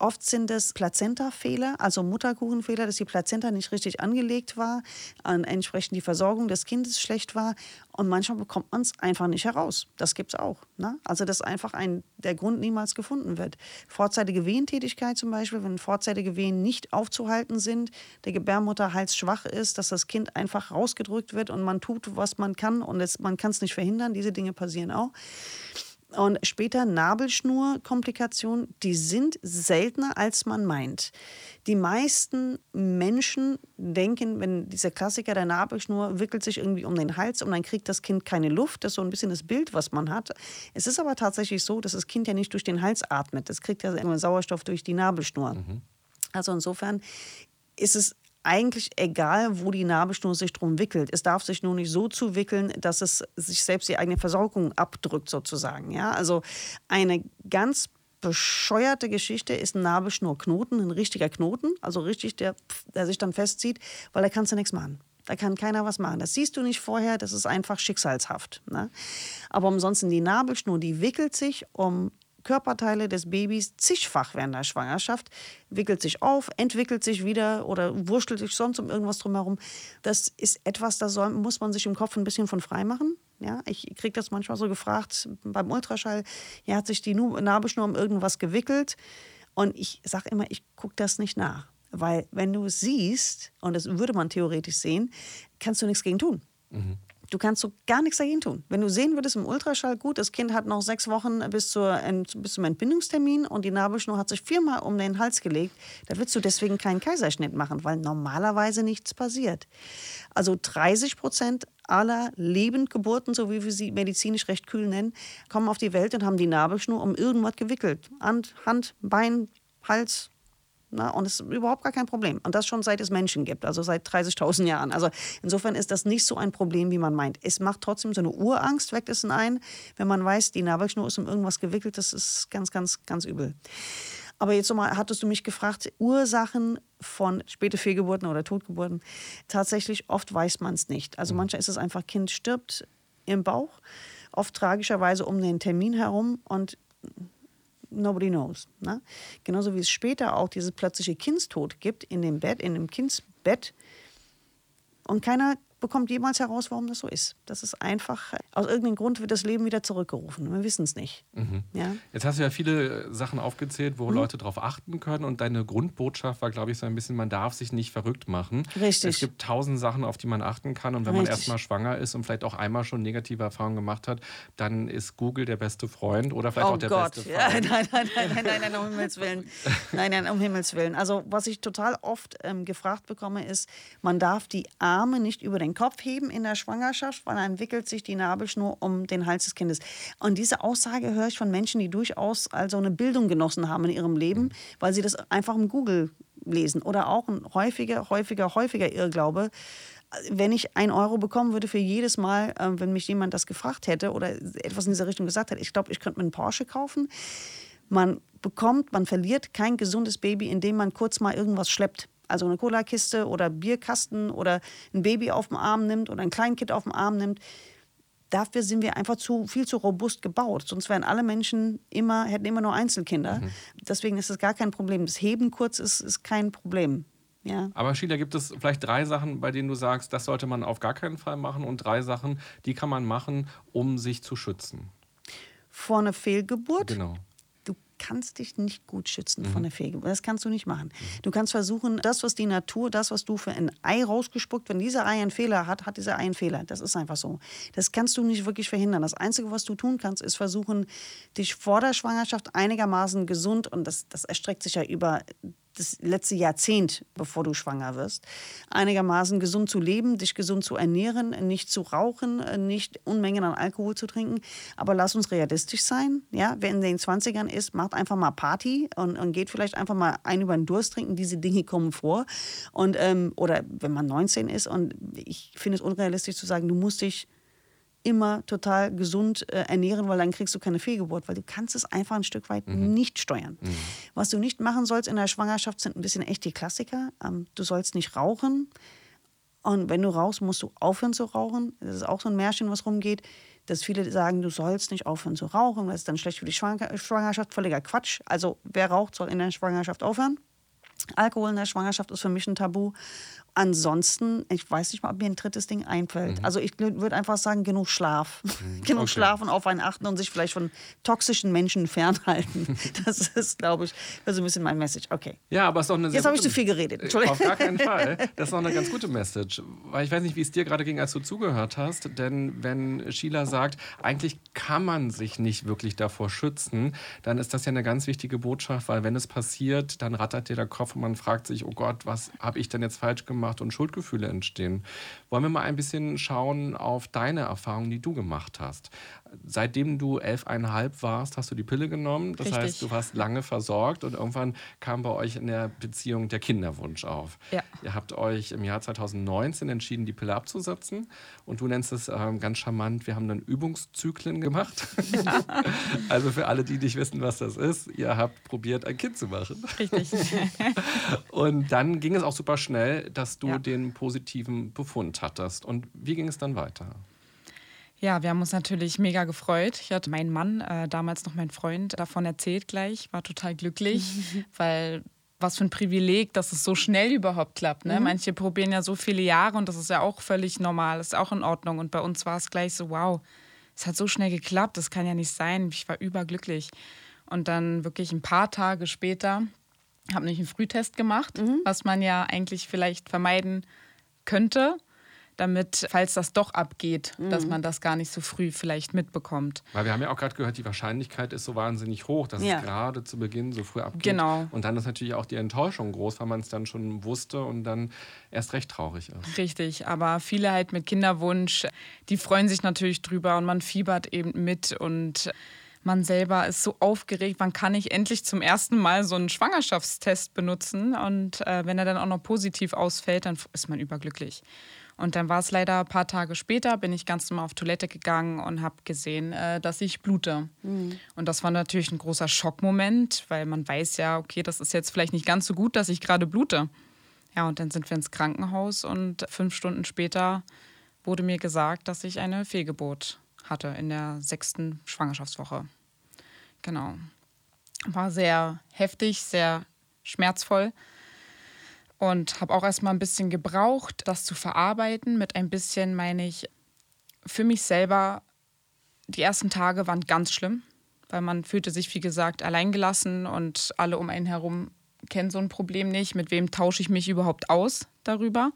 Oft sind es Plazenta-Fehler, also Mutterkuchenfehler, dass die Plazenta nicht richtig angelegt war, entsprechend die Versorgung des Kindes schlecht war und manchmal bekommt man es einfach nicht heraus. Das gibt es auch. Ne? Also dass einfach ein, der Grund niemals gefunden wird. Vorzeitige Wehentätigkeit zum Beispiel, wenn vorzeitige Wehen nicht aufzuhalten sind, der Gebärmutterhals schwach ist, dass das Kind einfach rausgedrückt wird und man tut, was man kann und es, man kann es nicht verhindern. Diese Dinge passieren auch. Und später Nabelschnurkomplikationen, die sind seltener, als man meint. Die meisten Menschen denken, wenn dieser Klassiker der Nabelschnur wickelt sich irgendwie um den Hals und dann kriegt das Kind keine Luft. Das ist so ein bisschen das Bild, was man hat. Es ist aber tatsächlich so, dass das Kind ja nicht durch den Hals atmet. Das kriegt ja Sauerstoff durch die Nabelschnur. Mhm. Also insofern ist es eigentlich egal, wo die Nabelschnur sich drum wickelt. Es darf sich nur nicht so zuwickeln, dass es sich selbst die eigene Versorgung abdrückt, sozusagen. Ja? Also eine ganz bescheuerte Geschichte ist ein Nabelschnurknoten, ein richtiger Knoten, also richtig, der, der sich dann festzieht, weil da kannst du nichts machen. Da kann keiner was machen. Das siehst du nicht vorher, das ist einfach schicksalshaft. Ne? Aber ansonsten die Nabelschnur, die wickelt sich um Körperteile des Babys zigfach während der Schwangerschaft, wickelt sich auf, entwickelt sich wieder oder wurschtelt sich sonst um irgendwas drumherum. Das ist etwas, da soll, muss man sich im Kopf ein bisschen von frei machen. Ja, ich kriege das manchmal so gefragt beim Ultraschall. Ja, hat sich die Nabelschnur um irgendwas gewickelt? Und ich sage immer, ich gucke das nicht nach. Weil wenn du es siehst, und das würde man theoretisch sehen, kannst du nichts gegen tun. Mhm. Du kannst so gar nichts dagegen tun. Wenn du sehen würdest im Ultraschall, gut, das Kind hat noch sechs Wochen bis, zur, bis zum Entbindungstermin und die Nabelschnur hat sich viermal um den Hals gelegt, da würdest du deswegen keinen Kaiserschnitt machen, weil normalerweise nichts passiert. Also 30 Prozent aller Lebendgeburten, so wie wir sie medizinisch recht kühl nennen, kommen auf die Welt und haben die Nabelschnur um irgendwas gewickelt. Hand, Hand Bein, Hals, Na, und es ist überhaupt gar kein Problem. Und das schon seit es Menschen gibt, also seit 30.000 Jahren. Also insofern ist das nicht so ein Problem, wie man meint. Es macht trotzdem so eine Urangst, weckt es ein, wenn man weiß, die Nabelschnur ist um irgendwas gewickelt. Das ist ganz, ganz, ganz übel. Aber jetzt nochmal, hattest du mich gefragt, Ursachen von späte Fehlgeburten oder Totgeburten. Tatsächlich, oft weiß man es nicht. Also mhm. manchmal ist es einfach, Kind stirbt im Bauch, oft tragischerweise um den Termin herum und nobody knows. Ne? Genauso wie es später auch dieses plötzliche Kindstod gibt in dem Bett, in dem Kindsbett. Und keiner bekommt jemals heraus, warum das so ist. Das ist einfach, aus irgendeinem Grund wird das Leben wieder zurückgerufen. Wir wissen es nicht. Mhm. Ja? Jetzt hast du ja viele Sachen aufgezählt, wo mhm. Leute darauf achten können. Und deine Grundbotschaft war, glaube ich, so ein bisschen, man darf sich nicht verrückt machen. Richtig. Es gibt tausend Sachen, auf die man achten kann. Und wenn Richtig. man erstmal schwanger ist und vielleicht auch einmal schon negative Erfahrungen gemacht hat, dann ist Google der beste Freund oder vielleicht oh auch der Gott. beste Freund. Ja, nein, nein, nein, nein, nein, nein, um Himmels Willen. Nein, nein, um Himmels Willen. Also was ich total oft ähm, gefragt bekomme, ist, man darf die Arme nicht über den Kopf heben in der Schwangerschaft, weil dann entwickelt sich die Nabelschnur um den Hals des Kindes. Und diese Aussage höre ich von Menschen, die durchaus also eine Bildung genossen haben in ihrem Leben, weil sie das einfach im Google lesen. Oder auch ein häufiger, häufiger, häufiger Irrglaube wenn ich ein Euro bekommen würde für jedes Mal, äh, wenn mich jemand das gefragt hätte oder etwas in dieser Richtung gesagt hat, ich glaube, ich könnte mir einen Porsche kaufen. Man bekommt, man verliert kein gesundes Baby, indem man kurz mal irgendwas schleppt also eine Cola-Kiste oder Bierkasten oder ein Baby auf dem Arm nimmt oder ein Kleinkind auf dem Arm nimmt. Dafür sind wir einfach zu, viel zu robust gebaut. Sonst wären alle Menschen immer, hätten immer nur Einzelkinder. Mhm. Deswegen ist es gar kein Problem. Das Heben kurz ist, ist kein Problem. Ja. Aber Sheila, gibt es vielleicht drei Sachen, bei denen du sagst, das sollte man auf gar keinen Fall machen und drei Sachen, die kann man machen, um sich zu schützen? Vor einer Fehlgeburt? Genau kannst dich nicht gut schützen mhm. von der Fehlgeburt. Das kannst du nicht machen. Mhm. Du kannst versuchen, das, was die Natur, das, was du für ein Ei rausgespuckt, wenn dieser Ei einen Fehler hat, hat dieser Ei einen Fehler. Das ist einfach so. Das kannst du nicht wirklich verhindern. Das Einzige, was du tun kannst, ist versuchen, dich vor der Schwangerschaft einigermaßen gesund, und das, das erstreckt sich ja über das letzte Jahrzehnt, bevor du schwanger wirst, einigermaßen gesund zu leben, dich gesund zu ernähren, nicht zu rauchen, nicht Unmengen an Alkohol zu trinken. Aber lass uns realistisch sein. Ja? Wer in den 20ern ist, macht einfach mal Party und, und geht vielleicht einfach mal ein über den Durst trinken. Diese Dinge kommen vor. Und, ähm, oder wenn man 19 ist und ich finde es unrealistisch zu sagen, du musst dich immer total gesund äh, ernähren, weil dann kriegst du keine Fehlgeburt, weil du kannst es einfach ein Stück weit mhm. nicht steuern. Mhm. Was du nicht machen sollst in der Schwangerschaft sind ein bisschen echt die Klassiker. Ähm, du sollst nicht rauchen. Und wenn du rauchst, musst du aufhören zu rauchen. Das ist auch so ein Märchen, was rumgeht, dass viele sagen, du sollst nicht aufhören zu rauchen, das ist dann schlecht für die Schwangerschaft. Völliger Quatsch. Also wer raucht, soll in der Schwangerschaft aufhören. Alkohol in der Schwangerschaft ist für mich ein Tabu. Ansonsten, ich weiß nicht mal, ob mir ein drittes Ding einfällt. Mhm. Also ich würde einfach sagen, genug Schlaf. Mhm. genug okay. Schlaf und auf einen achten und sich vielleicht von toxischen Menschen fernhalten. das ist, glaube ich, so ein bisschen mein Message. Okay. Ja, aber es ist doch eine Jetzt habe ich zu viel geredet. Entschuldigung. Auf gar keinen Fall. Das ist doch eine ganz gute Message. Weil ich weiß nicht, wie es dir gerade ging, als du zugehört hast. Denn wenn Sheila sagt, eigentlich kann man sich nicht wirklich davor schützen, dann ist das ja eine ganz wichtige Botschaft, weil wenn es passiert, dann rattert dir der Kopf und man fragt sich, oh Gott, was habe ich denn jetzt falsch gemacht? Gemacht und Schuldgefühle entstehen. Wollen wir mal ein bisschen schauen auf deine Erfahrungen, die du gemacht hast. Seitdem du elfeinhalb warst, hast du die Pille genommen. Das Richtig. heißt, du warst lange versorgt und irgendwann kam bei euch in der Beziehung der Kinderwunsch auf. Ja. Ihr habt euch im Jahr 2019 entschieden, die Pille abzusetzen. Und du nennst es ähm, ganz charmant, wir haben dann Übungszyklen gemacht. Ja. also für alle, die nicht wissen, was das ist, ihr habt probiert, ein Kind zu machen. Richtig. und dann ging es auch super schnell, dass du ja. den positiven Befund hattest. Und wie ging es dann weiter? Ja, wir haben uns natürlich mega gefreut. Ich hatte meinen Mann, äh, damals noch mein Freund, davon erzählt gleich, war total glücklich, weil was für ein Privileg, dass es so schnell überhaupt klappt. Ne? Mhm. Manche probieren ja so viele Jahre und das ist ja auch völlig normal, ist auch in Ordnung. Und bei uns war es gleich so, wow, es hat so schnell geklappt, das kann ja nicht sein. Ich war überglücklich. Und dann wirklich ein paar Tage später habe ich einen Frühtest gemacht, mhm. was man ja eigentlich vielleicht vermeiden könnte damit, falls das doch abgeht, mhm. dass man das gar nicht so früh vielleicht mitbekommt. Weil wir haben ja auch gerade gehört, die Wahrscheinlichkeit ist so wahnsinnig hoch, dass ja. es gerade zu Beginn so früh abgeht. Genau. Und dann ist natürlich auch die Enttäuschung groß, weil man es dann schon wusste und dann erst recht traurig ist. Richtig, aber viele halt mit Kinderwunsch, die freuen sich natürlich drüber und man fiebert eben mit und man selber ist so aufgeregt, wann kann ich endlich zum ersten Mal so einen Schwangerschaftstest benutzen. Und äh, wenn er dann auch noch positiv ausfällt, dann ist man überglücklich. Und dann war es leider ein paar Tage später, bin ich ganz normal auf Toilette gegangen und habe gesehen, äh, dass ich blute. Mhm. Und das war natürlich ein großer Schockmoment, weil man weiß ja, okay, das ist jetzt vielleicht nicht ganz so gut, dass ich gerade blute. Ja, und dann sind wir ins Krankenhaus und fünf Stunden später wurde mir gesagt, dass ich eine Fehlgeburt hatte in der sechsten Schwangerschaftswoche. Genau. War sehr heftig, sehr schmerzvoll und habe auch erstmal ein bisschen gebraucht, das zu verarbeiten. Mit ein bisschen meine ich für mich selber, die ersten Tage waren ganz schlimm, weil man fühlte sich, wie gesagt, alleingelassen und alle um einen herum kennen so ein Problem nicht. Mit wem tausche ich mich überhaupt aus darüber?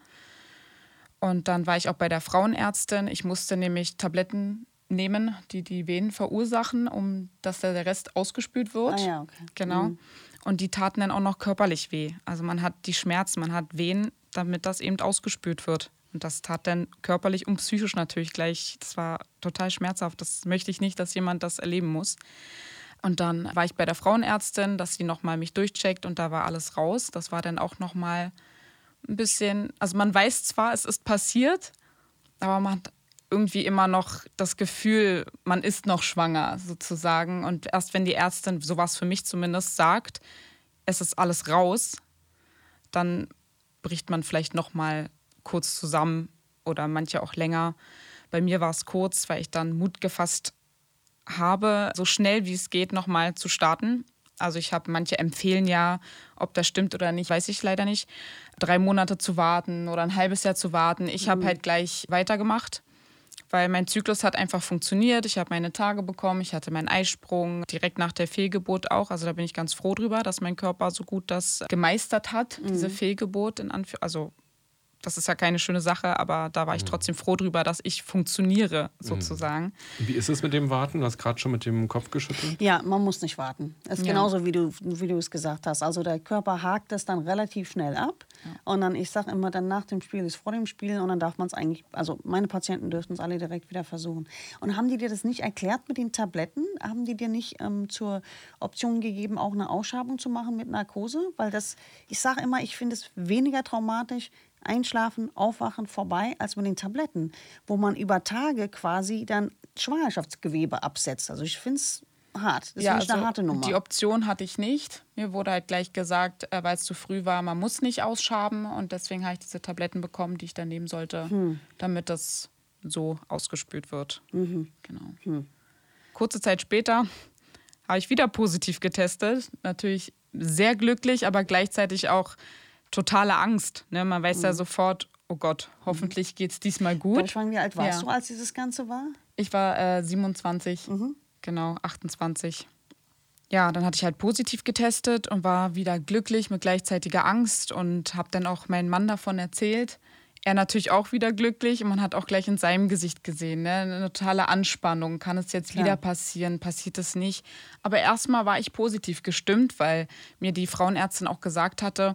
Und dann war ich auch bei der Frauenärztin. Ich musste nämlich Tabletten nehmen, die die Venen verursachen, um dass der Rest ausgespült wird. Ah ja, okay. Genau. Mhm. Und die taten dann auch noch körperlich weh. Also man hat die Schmerzen, man hat Wehen, damit das eben ausgespült wird. Und das tat dann körperlich und psychisch natürlich gleich. Das war total schmerzhaft. Das möchte ich nicht, dass jemand das erleben muss. Und dann war ich bei der Frauenärztin, dass sie nochmal mich durchcheckt und da war alles raus. Das war dann auch nochmal ein bisschen, also man weiß zwar, es ist passiert, aber man irgendwie immer noch das Gefühl, man ist noch schwanger sozusagen. Und erst wenn die Ärztin, sowas für mich zumindest, sagt, es ist alles raus, dann bricht man vielleicht noch mal kurz zusammen oder manche auch länger. Bei mir war es kurz, weil ich dann Mut gefasst habe, so schnell wie es geht noch mal zu starten. Also ich habe manche empfehlen ja, ob das stimmt oder nicht, weiß ich leider nicht, drei Monate zu warten oder ein halbes Jahr zu warten. Ich habe mhm. halt gleich weitergemacht weil mein Zyklus hat einfach funktioniert. Ich habe meine Tage bekommen, ich hatte meinen Eisprung direkt nach der Fehlgeburt auch. Also da bin ich ganz froh drüber, dass mein Körper so gut das gemeistert hat, mhm. diese Fehlgeburt in Anführungszeichen. Also das ist ja keine schöne Sache, aber da war ich mhm. trotzdem froh drüber, dass ich funktioniere, mhm. sozusagen. Wie ist es mit dem Warten? Du hast gerade schon mit dem Kopf geschüttelt. Ja, man muss nicht warten. Es ist ja. genauso, wie du, wie du es gesagt hast. Also der Körper hakt es dann relativ schnell ab. Ja. Und dann, ich sage immer, dann nach dem Spiel ist vor dem Spiel und dann darf man es eigentlich, also meine Patienten dürften es alle direkt wieder versuchen. Und haben die dir das nicht erklärt mit den Tabletten? Haben die dir nicht ähm, zur Option gegeben, auch eine Ausschabung zu machen mit Narkose? Weil das, ich sage immer, ich finde es weniger traumatisch, Einschlafen, Aufwachen vorbei als mit den Tabletten, wo man über Tage quasi dann Schwangerschaftsgewebe absetzt. Also ich finde es hart. Das ja, ist also eine harte Nummer. Die Option hatte ich nicht. Mir wurde halt gleich gesagt, äh, weil es zu früh war, man muss nicht ausschaben. Und deswegen habe ich diese Tabletten bekommen, die ich dann nehmen sollte, hm. damit das so ausgespült wird. Mhm. Genau. Hm. Kurze Zeit später habe ich wieder positiv getestet. Natürlich sehr glücklich, aber gleichzeitig auch totale Angst. Ne? Man weiß mhm. ja sofort, oh Gott, hoffentlich geht es diesmal gut. Wie alt warst ja. du, als dieses Ganze war? Ich war äh, 27, mhm. genau, 28. Ja, dann hatte ich halt positiv getestet und war wieder glücklich mit gleichzeitiger Angst und habe dann auch meinen Mann davon erzählt. Er natürlich auch wieder glücklich und man hat auch gleich in seinem Gesicht gesehen, ne? eine totale Anspannung. Kann es jetzt Klar. wieder passieren? Passiert es nicht? Aber erstmal war ich positiv gestimmt, weil mir die Frauenärztin auch gesagt hatte,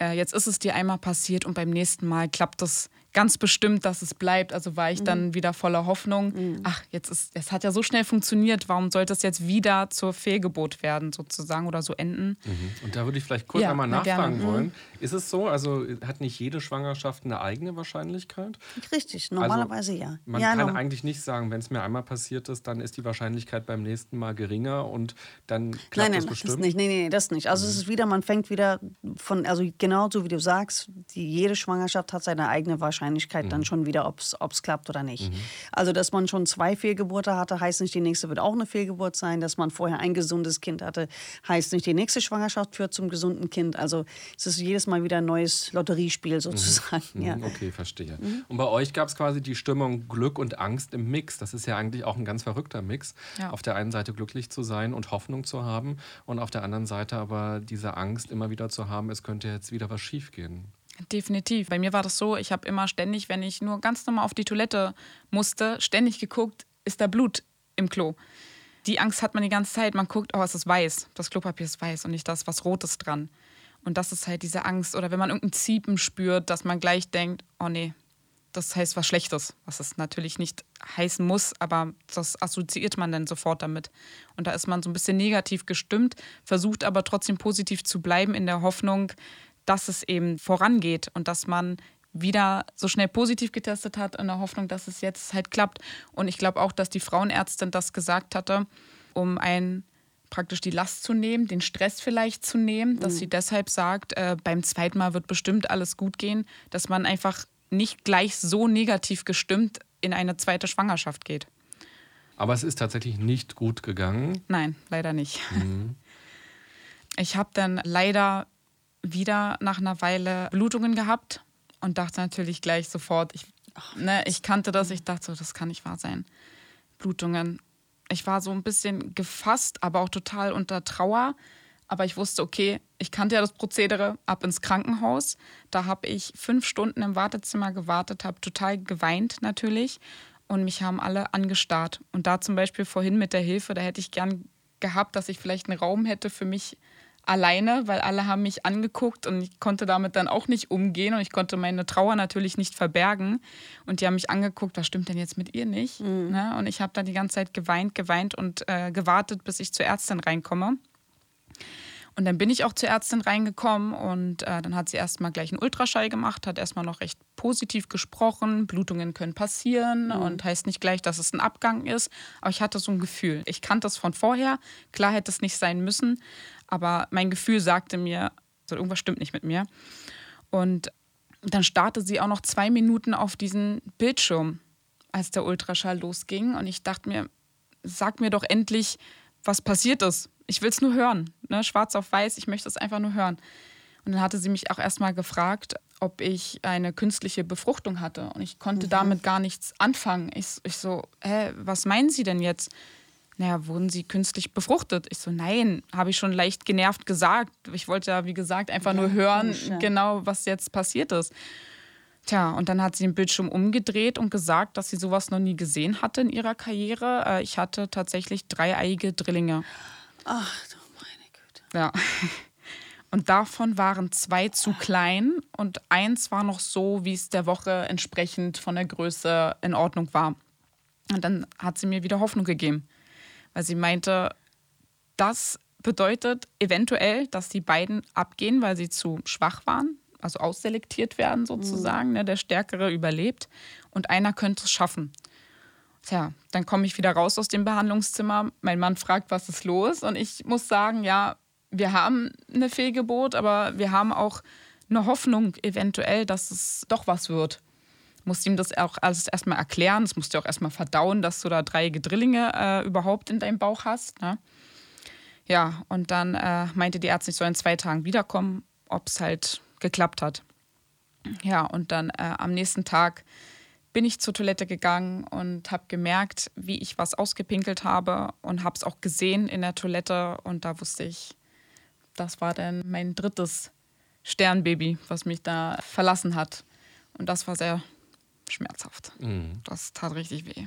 äh, jetzt ist es dir einmal passiert und beim nächsten Mal klappt das ganz bestimmt, dass es bleibt. Also war ich mhm. dann wieder voller Hoffnung. Mhm. Ach, jetzt ist, es hat ja so schnell funktioniert. Warum sollte es jetzt wieder zur Fehlgeburt werden, sozusagen, oder so enden? Mhm. Und da würde ich vielleicht kurz ja, einmal nachfragen gerne. wollen. Mhm. Ist es so? Also hat nicht jede Schwangerschaft eine eigene Wahrscheinlichkeit? Richtig, normalerweise also, ja. Man ja, kann no. eigentlich nicht sagen, wenn es mir einmal passiert ist, dann ist die Wahrscheinlichkeit beim nächsten Mal geringer und dann klappt nein, nein, das bestimmt. Das nicht. Nee, nee, das nicht. Also es mhm. ist wieder, man fängt wieder von, also genau so wie du sagst, die, jede Schwangerschaft hat seine eigene Wahrscheinlichkeit dann mhm. schon schon wieder, ob es klappt oder nicht. Mhm. Also, dass man schon zwei Fehlgeburten hatte, heißt nicht, die nächste wird auch eine Fehlgeburt sein. Dass man vorher ein gesundes Kind hatte, heißt nicht, die nächste Schwangerschaft führt zum gesunden Kind. Also, es ist jedes Mal wieder ein neues Lotteriespiel mhm. sozusagen. Mhm. Ja. Okay, verstehe. Mhm. Und bei euch gab es quasi die Stimmung Glück und Angst im Mix. Das ist ja eigentlich auch ein ganz verrückter Mix. Ja. Auf der einen Seite glücklich zu sein und Hoffnung zu haben und auf der anderen Seite aber diese Angst immer wieder zu haben, es könnte jetzt wieder was schiefgehen. Definitiv. Bei mir war das so, ich habe immer ständig, wenn ich nur ganz normal auf die Toilette musste, ständig geguckt, ist da Blut im Klo. Die Angst hat man die ganze Zeit. Man guckt, oh, es ist weiß. Das Klopapier ist weiß und nicht das, was Rotes dran. Und das ist halt diese Angst. Oder wenn man irgendein Ziepen spürt, dass man gleich denkt, oh nee, das heißt was Schlechtes, was es natürlich nicht heißen muss, aber das assoziiert man dann sofort damit. Und da ist man so ein bisschen negativ gestimmt, versucht aber trotzdem positiv zu bleiben in der Hoffnung, dass es eben vorangeht und dass man wieder so schnell positiv getestet hat, in der Hoffnung, dass es jetzt halt klappt. Und ich glaube auch, dass die Frauenärztin das gesagt hatte, um ein praktisch die Last zu nehmen, den Stress vielleicht zu nehmen, dass mhm. sie deshalb sagt, äh, beim zweiten Mal wird bestimmt alles gut gehen, dass man einfach nicht gleich so negativ gestimmt in eine zweite Schwangerschaft geht. Aber es ist tatsächlich nicht gut gegangen. Nein, leider nicht. Mhm. Ich habe dann leider wieder nach einer Weile Blutungen gehabt und dachte natürlich gleich sofort, ich, ne, ich kannte das, ich dachte so, das kann nicht wahr sein. Blutungen ich war so ein bisschen gefasst, aber auch total unter Trauer. Aber ich wusste, okay, ich kannte ja das Prozedere, ab ins Krankenhaus. Da habe ich fünf Stunden im Wartezimmer gewartet, habe total geweint natürlich. Und mich haben alle angestarrt. Und da zum Beispiel vorhin mit der Hilfe, da hätte ich gern gehabt, dass ich vielleicht einen Raum hätte für mich alleine, weil alle haben mich angeguckt und ich konnte damit dann auch nicht umgehen und ich konnte meine Trauer natürlich nicht verbergen. Und die haben mich angeguckt, was stimmt denn jetzt mit ihr nicht? Mhm. Ne? Und ich habe dann die ganze Zeit geweint, geweint und äh, gewartet, bis ich zur Ärztin reinkomme. Und dann bin ich auch zur Ärztin reingekommen und äh, dann hat sie erstmal gleich einen Ultraschall gemacht, hat erstmal noch recht positiv gesprochen. Blutungen können passieren mhm. und heißt nicht gleich, dass es ein Abgang ist. Aber ich hatte so ein Gefühl. Ich kannte es von vorher. Klar hätte es nicht sein müssen, aber mein Gefühl sagte mir, also irgendwas stimmt nicht mit mir. Und dann starrte sie auch noch zwei Minuten auf diesen Bildschirm, als der Ultraschall losging. Und ich dachte mir, sag mir doch endlich, was passiert ist. Ich will es nur hören. Ne? Schwarz auf weiß, ich möchte es einfach nur hören. Und dann hatte sie mich auch erstmal gefragt, ob ich eine künstliche Befruchtung hatte. Und ich konnte mhm. damit gar nichts anfangen. Ich, ich so, hä, was meinen Sie denn jetzt? Naja, wurden sie künstlich befruchtet? Ich so, nein, habe ich schon leicht genervt gesagt. Ich wollte ja, wie gesagt, einfach nur hören, genau, was jetzt passiert ist. Tja, und dann hat sie den Bildschirm umgedreht und gesagt, dass sie sowas noch nie gesehen hatte in ihrer Karriere. Äh, ich hatte tatsächlich dreieiige Drillinge. Ach du meine Güte. Ja. Und davon waren zwei zu klein und eins war noch so, wie es der Woche entsprechend von der Größe in Ordnung war. Und dann hat sie mir wieder Hoffnung gegeben weil sie meinte, das bedeutet eventuell, dass die beiden abgehen, weil sie zu schwach waren, also ausselektiert werden sozusagen. Mhm. Ne, der Stärkere überlebt und einer könnte es schaffen. Tja, dann komme ich wieder raus aus dem Behandlungszimmer. Mein Mann fragt, was ist los? Und ich muss sagen, ja, wir haben eine Fehlgeburt, aber wir haben auch eine Hoffnung eventuell, dass es doch was wird musste ihm das auch alles erstmal erklären. Das musste auch erstmal verdauen, dass du da drei Gedrillinge äh, überhaupt in deinem Bauch hast. Ne? Ja, und dann äh, meinte die Ärztin, ich soll in zwei Tagen wiederkommen, ob es halt geklappt hat. Ja, und dann äh, am nächsten Tag bin ich zur Toilette gegangen und habe gemerkt, wie ich was ausgepinkelt habe und habe es auch gesehen in der Toilette. Und da wusste ich, das war dann mein drittes Sternbaby, was mich da verlassen hat. Und das war sehr schmerzhaft. Mhm. Das tat richtig weh.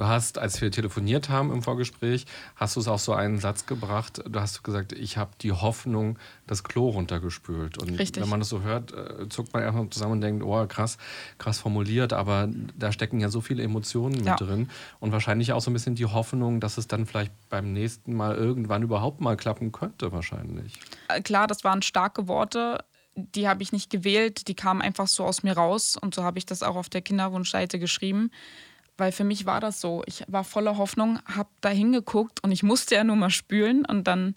Du hast, als wir telefoniert haben im Vorgespräch, hast du es auch so einen Satz gebracht. Du hast gesagt, ich habe die Hoffnung, das Klo runtergespült. Und Richtig. wenn man das so hört, äh, zuckt man einfach zusammen und denkt, oh krass, krass formuliert, aber da stecken ja so viele Emotionen mit ja. drin. Und wahrscheinlich auch so ein bisschen die Hoffnung, dass es dann vielleicht beim nächsten Mal irgendwann überhaupt mal klappen könnte, wahrscheinlich. Äh, klar, das waren starke Worte die habe ich nicht gewählt, die kamen einfach so aus mir raus und so habe ich das auch auf der Kinderwunschseite geschrieben. Weil für mich war das so. Ich war voller Hoffnung, habe da hingeguckt und ich musste ja nur mal spülen und dann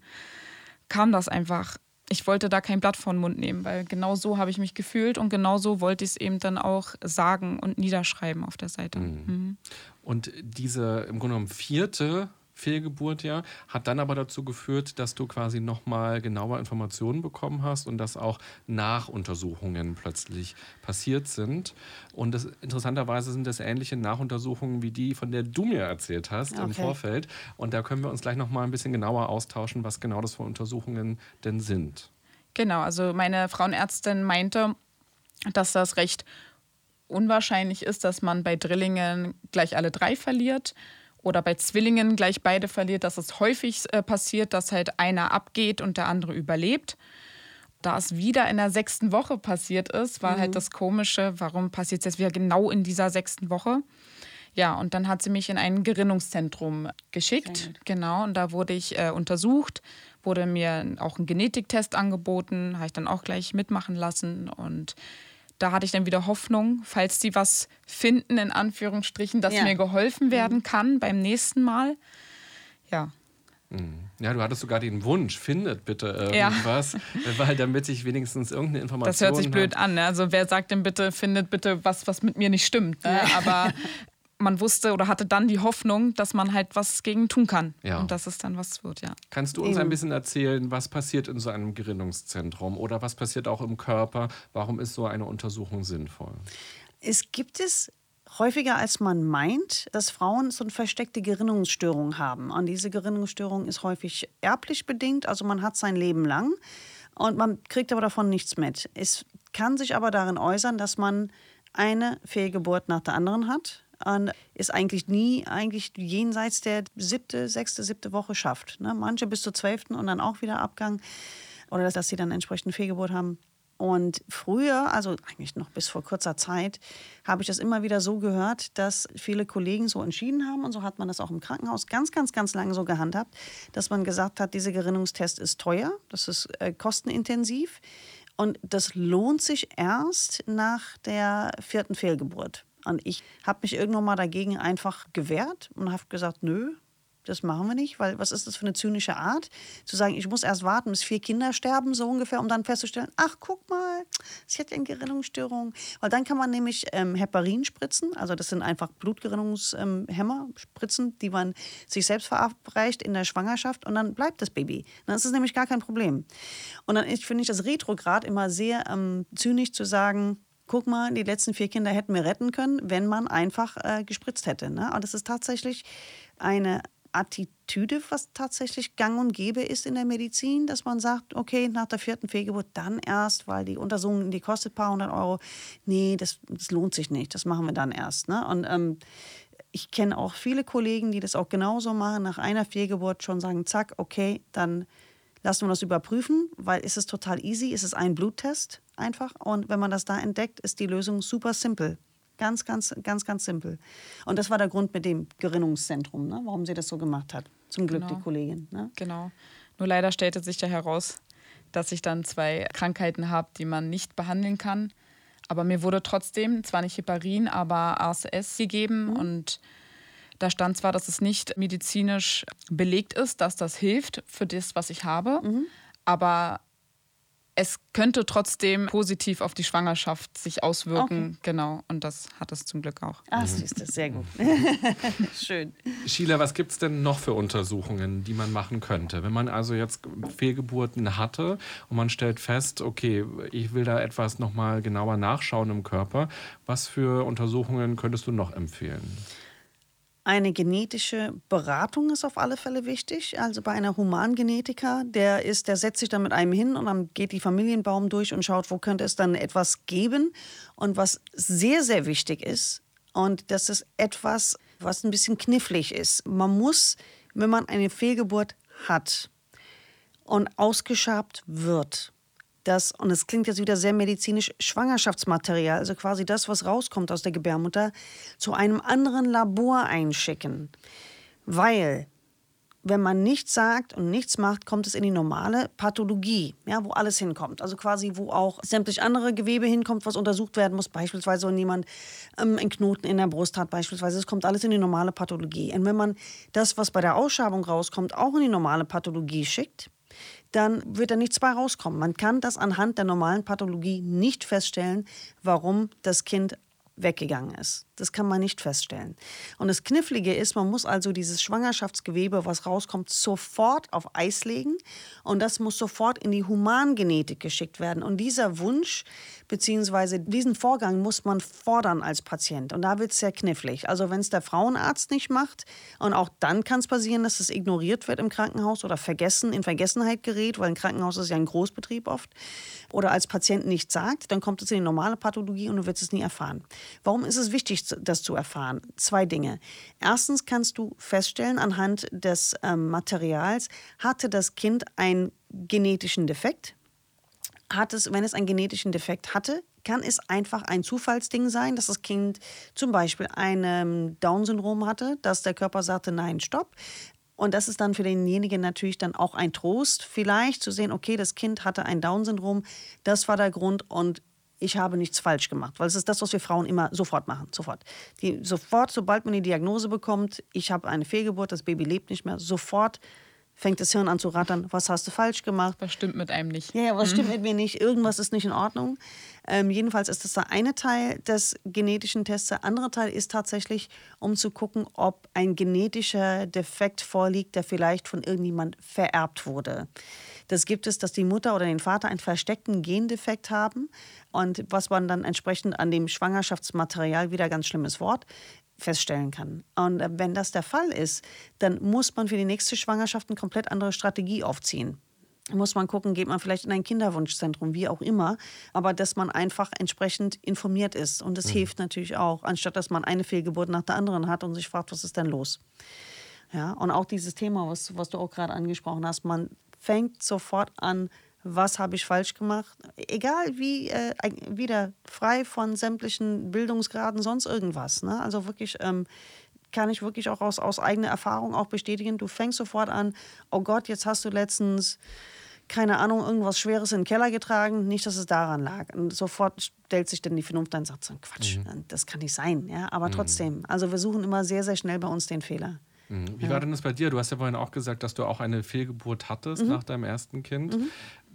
kam das einfach. Ich wollte da kein Blatt vor den Mund nehmen, weil genau so habe ich mich gefühlt und genau so wollte ich es eben dann auch sagen und niederschreiben auf der Seite. Mhm. Mhm. Und diese im Grunde genommen vierte Fehlgeburt ja, hat dann aber dazu geführt, dass du quasi nochmal genauer Informationen bekommen hast und dass auch Nachuntersuchungen plötzlich passiert sind. Und das, interessanterweise sind das ähnliche Nachuntersuchungen wie die, von der du mir erzählt hast okay. im Vorfeld. Und da können wir uns gleich nochmal ein bisschen genauer austauschen, was genau das für Untersuchungen denn sind. Genau, also meine Frauenärztin meinte, dass das recht unwahrscheinlich ist, dass man bei Drillingen gleich alle drei verliert oder bei Zwillingen gleich beide verliert, dass es häufig äh, passiert, dass halt einer abgeht und der andere überlebt. da es wieder in der sechsten Woche passiert ist, war halt mhm. halt das Komische, warum passiert es jetzt wieder genau in dieser sechsten Woche? Ja, und dann hat sie mich in ein Gerinnungszentrum geschickt. Genau, und da wurde ich äh, untersucht, wurde mir auch ein Genetiktest angeboten, habe ich dann auch gleich mitmachen lassen. Und da hatte ich dann wieder Hoffnung, falls die was finden, in Anführungsstrichen, dass ja. mir geholfen werden mhm. kann beim nächsten Mal. Ja. Mhm. Ja, du hattest sogar den Wunsch, findet bitte irgendwas, ja. weil damit ich wenigstens irgendeine Information. Das hört sich blöd an. Ne? Also wer sagt denn bitte, findet bitte was, was mit mir nicht stimmt. Ne? Ja. Aber man wusste oder hatte dann die Hoffnung, dass man halt was gegen tun kann ja. und dass es dann was wird, ja. Kannst du uns ein bisschen erzählen, was passiert in so einem Gerinnungszentrum oder was passiert auch im Körper? Warum ist so eine Untersuchung sinnvoll? Es gibt es häufiger als man meint, dass Frauen so eine versteckte Gerinnungsstörung haben. Und diese Gerinnungsstörung ist häufig erblich bedingt, also man hat sein Leben lang und man kriegt aber davon nichts mit. Es kann sich aber darin äußern, dass man eine Fehlgeburt nach der anderen hat und es eigentlich nie eigentlich jenseits der siebte, sechste, siebte Woche schafft. Ne? Manche bis zur zwölften und dann auch wieder Abgang oder dass sie dann entsprechend Fehlgeburt haben. Und früher, also eigentlich noch bis vor kurzer Zeit, habe ich das immer wieder so gehört, dass viele Kollegen so entschieden haben, und so hat man das auch im Krankenhaus ganz, ganz, ganz lange so gehandhabt, dass man gesagt hat, dieser Gerinnungstest ist teuer, das ist äh, kostenintensiv und das lohnt sich erst nach der vierten Fehlgeburt. Und ich habe mich irgendwann mal dagegen einfach gewehrt und habe gesagt, nö, das machen wir nicht, weil was ist das für eine zynische Art, zu sagen, ich muss erst warten, bis vier Kinder sterben, so ungefähr, um dann festzustellen, ach, guck mal, sie hat ja eine Gerinnungsstörung. Weil dann kann man nämlich ähm, Heparin spritzen, also das sind einfach Blutgerinnungshemmer, ähm, Spritzen, die man sich selbst verabreicht in der Schwangerschaft und dann bleibt das Baby. Dann ist es nämlich gar kein Problem. Und dann finde ich das Retrograd immer sehr ähm, zynisch zu sagen, guck mal, die letzten vier Kinder hätten wir retten können, wenn man einfach äh, gespritzt hätte. Ne? Und das ist tatsächlich eine Attitüde, was tatsächlich gang und gäbe ist in der Medizin, dass man sagt, okay, nach der vierten Fehlgeburt dann erst, weil die Untersuchung, die kostet ein paar hundert Euro. Nee, das, das lohnt sich nicht, das machen wir dann erst. Ne? Und ähm, ich kenne auch viele Kollegen, die das auch genauso machen, nach einer Fehlgeburt schon sagen, zack, okay, dann lassen wir das überprüfen, weil ist es total easy, ist es ein Bluttest einfach. Und wenn man das da entdeckt, ist die Lösung super simpel. Ganz, ganz, ganz, ganz simpel. Und das war der Grund mit dem Gerinnungszentrum, ne? warum sie das so gemacht hat. Zum Glück genau. die Kollegin. Ne? Genau. Nur leider stellte sich ja heraus, dass ich dann zwei Krankheiten habe, die man nicht behandeln kann. Aber mir wurde trotzdem, zwar nicht Heparin, aber ASS gegeben. Mhm. Und da stand zwar, dass es nicht medizinisch belegt ist, dass das hilft für das, was ich habe. Mhm. Aber es könnte trotzdem positiv auf die Schwangerschaft sich auswirken. Okay. Genau, und das hat es zum Glück auch. Ah, siehst du, sehr gut. Schön. Sheila, was gibt es denn noch für Untersuchungen, die man machen könnte? Wenn man also jetzt Fehlgeburten hatte und man stellt fest, okay, ich will da etwas nochmal genauer nachschauen im Körper, was für Untersuchungen könntest du noch empfehlen? Eine genetische Beratung ist auf alle Fälle wichtig. Also bei einer Humangenetiker, der ist, der setzt sich dann mit einem hin und dann geht die Familienbaum durch und schaut, wo könnte es dann etwas geben. Und was sehr, sehr wichtig ist, und das ist etwas, was ein bisschen knifflig ist. Man muss, wenn man eine Fehlgeburt hat und ausgeschabt wird, das, und es klingt jetzt wieder sehr medizinisch, Schwangerschaftsmaterial, also quasi das, was rauskommt aus der Gebärmutter, zu einem anderen Labor einschicken. Weil, wenn man nichts sagt und nichts macht, kommt es in die normale Pathologie, ja, wo alles hinkommt. Also quasi, wo auch sämtlich andere Gewebe hinkommt, was untersucht werden muss. Beispielsweise, wenn jemand ähm, einen Knoten in der Brust hat, beispielsweise. Es kommt alles in die normale Pathologie. Und wenn man das, was bei der Ausschabung rauskommt, auch in die normale Pathologie schickt, dann wird da nichts bei rauskommen. Man kann das anhand der normalen Pathologie nicht feststellen, warum das Kind weggegangen ist. Das kann man nicht feststellen. Und das Knifflige ist, man muss also dieses Schwangerschaftsgewebe, was rauskommt, sofort auf Eis legen und das muss sofort in die Humangenetik geschickt werden. Und dieser Wunsch bzw. diesen Vorgang muss man fordern als Patient. Und da wird es sehr knifflig. Also wenn es der Frauenarzt nicht macht und auch dann kann es passieren, dass es ignoriert wird im Krankenhaus oder vergessen, in Vergessenheit gerät, weil ein Krankenhaus ist ja ein Großbetrieb oft, oder als Patient nicht sagt, dann kommt es in die normale Pathologie und du wirst es nie erfahren. Warum ist es wichtig, das zu erfahren? Zwei Dinge. Erstens kannst du feststellen anhand des ähm, Materials, hatte das Kind einen genetischen Defekt? Hat es, wenn es einen genetischen Defekt hatte, kann es einfach ein Zufallsding sein, dass das Kind zum Beispiel ein ähm, Down-Syndrom hatte, dass der Körper sagte, nein, stopp. Und das ist dann für denjenigen natürlich dann auch ein Trost, vielleicht zu sehen, okay, das Kind hatte ein Down-Syndrom, das war der Grund und ich habe nichts falsch gemacht. Weil es ist das, was wir Frauen immer sofort machen. Sofort. Die, sofort, sobald man die Diagnose bekommt, ich habe eine Fehlgeburt, das Baby lebt nicht mehr, sofort fängt das Hirn an zu rattern, was hast du falsch gemacht? Was stimmt mit einem nicht? Ja, ja was mhm. stimmt mit mir nicht? Irgendwas ist nicht in Ordnung. Ähm, jedenfalls ist das der eine Teil des genetischen Tests. Der andere Teil ist tatsächlich, um zu gucken, ob ein genetischer Defekt vorliegt, der vielleicht von irgendjemand vererbt wurde. Das gibt es, dass die Mutter oder den Vater einen versteckten Gendefekt haben und was man dann entsprechend an dem Schwangerschaftsmaterial, wieder ganz schlimmes Wort, feststellen kann. Und äh, wenn das der Fall ist, dann muss man für die nächste Schwangerschaft eine komplett andere Strategie aufziehen. Muss man gucken, geht man vielleicht in ein Kinderwunschzentrum, wie auch immer, aber dass man einfach entsprechend informiert ist. Und das mhm. hilft natürlich auch, anstatt dass man eine Fehlgeburt nach der anderen hat und sich fragt, was ist denn los? Ja, und auch dieses Thema, was, was du auch gerade angesprochen hast, man fängt sofort an, was habe ich falsch gemacht, egal wie, äh, wieder frei von sämtlichen Bildungsgraden, sonst irgendwas. Ne? Also wirklich ähm, kann ich wirklich auch aus, aus eigener Erfahrung auch bestätigen, du fängst sofort an, oh Gott, jetzt hast du letztens keine Ahnung, irgendwas Schweres in den Keller getragen, nicht, dass es daran lag. Und sofort stellt sich dann die Vernunft ein und sagt so, Quatsch, mhm. das kann nicht sein. Ja? Aber mhm. trotzdem, also wir suchen immer sehr, sehr schnell bei uns den Fehler. Mhm. Wie ja. war denn das bei dir? Du hast ja vorhin auch gesagt, dass du auch eine Fehlgeburt hattest mhm. nach deinem ersten Kind.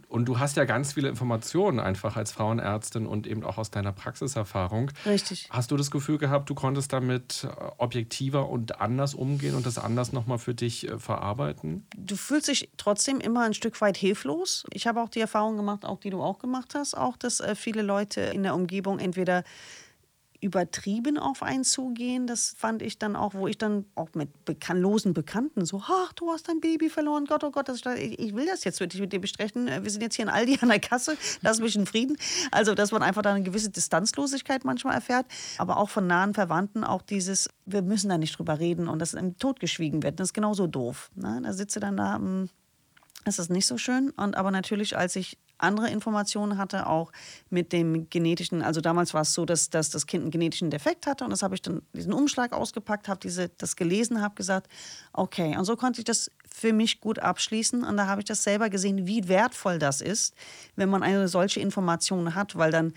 Und du hast ja ganz viele Informationen einfach als Frauenärztin und eben auch aus deiner Praxiserfahrung. Richtig. Hast du das Gefühl gehabt, du konntest damit äh, objektiver und anders umgehen und das anders nochmal für dich äh, verarbeiten? Du fühlst dich trotzdem immer ein Stück weit hilflos. Ich habe auch die Erfahrung gemacht, auch die du auch gemacht hast, auch dass äh, viele Leute in der Umgebung entweder übertrieben auf einen zugehen. Das fand ich dann auch, wo ich dann auch mit bekan losen Bekannten so, ach, du hast dein Baby verloren, Gott, oh Gott, das, ich will das jetzt wirklich mit dir besprechen. Wir sind jetzt hier in Aldi an der Kasse, lass mich in Frieden. Also, dass man einfach da eine gewisse Distanzlosigkeit manchmal erfährt, aber auch von nahen Verwandten auch dieses, wir müssen da nicht drüber reden und das im Tod geschwiegen wird. Das ist genauso doof. Ne? Da sitze dann da, hm, das ist nicht so schön. Und aber natürlich, als ich andere Informationen hatte, auch mit dem genetischen, also damals war es so, dass, dass das Kind einen genetischen Defekt hatte und das habe ich dann diesen Umschlag ausgepackt, habe diese, das gelesen, habe gesagt, okay, und so konnte ich das für mich gut abschließen und da habe ich das selber gesehen, wie wertvoll das ist, wenn man eine solche Information hat, weil dann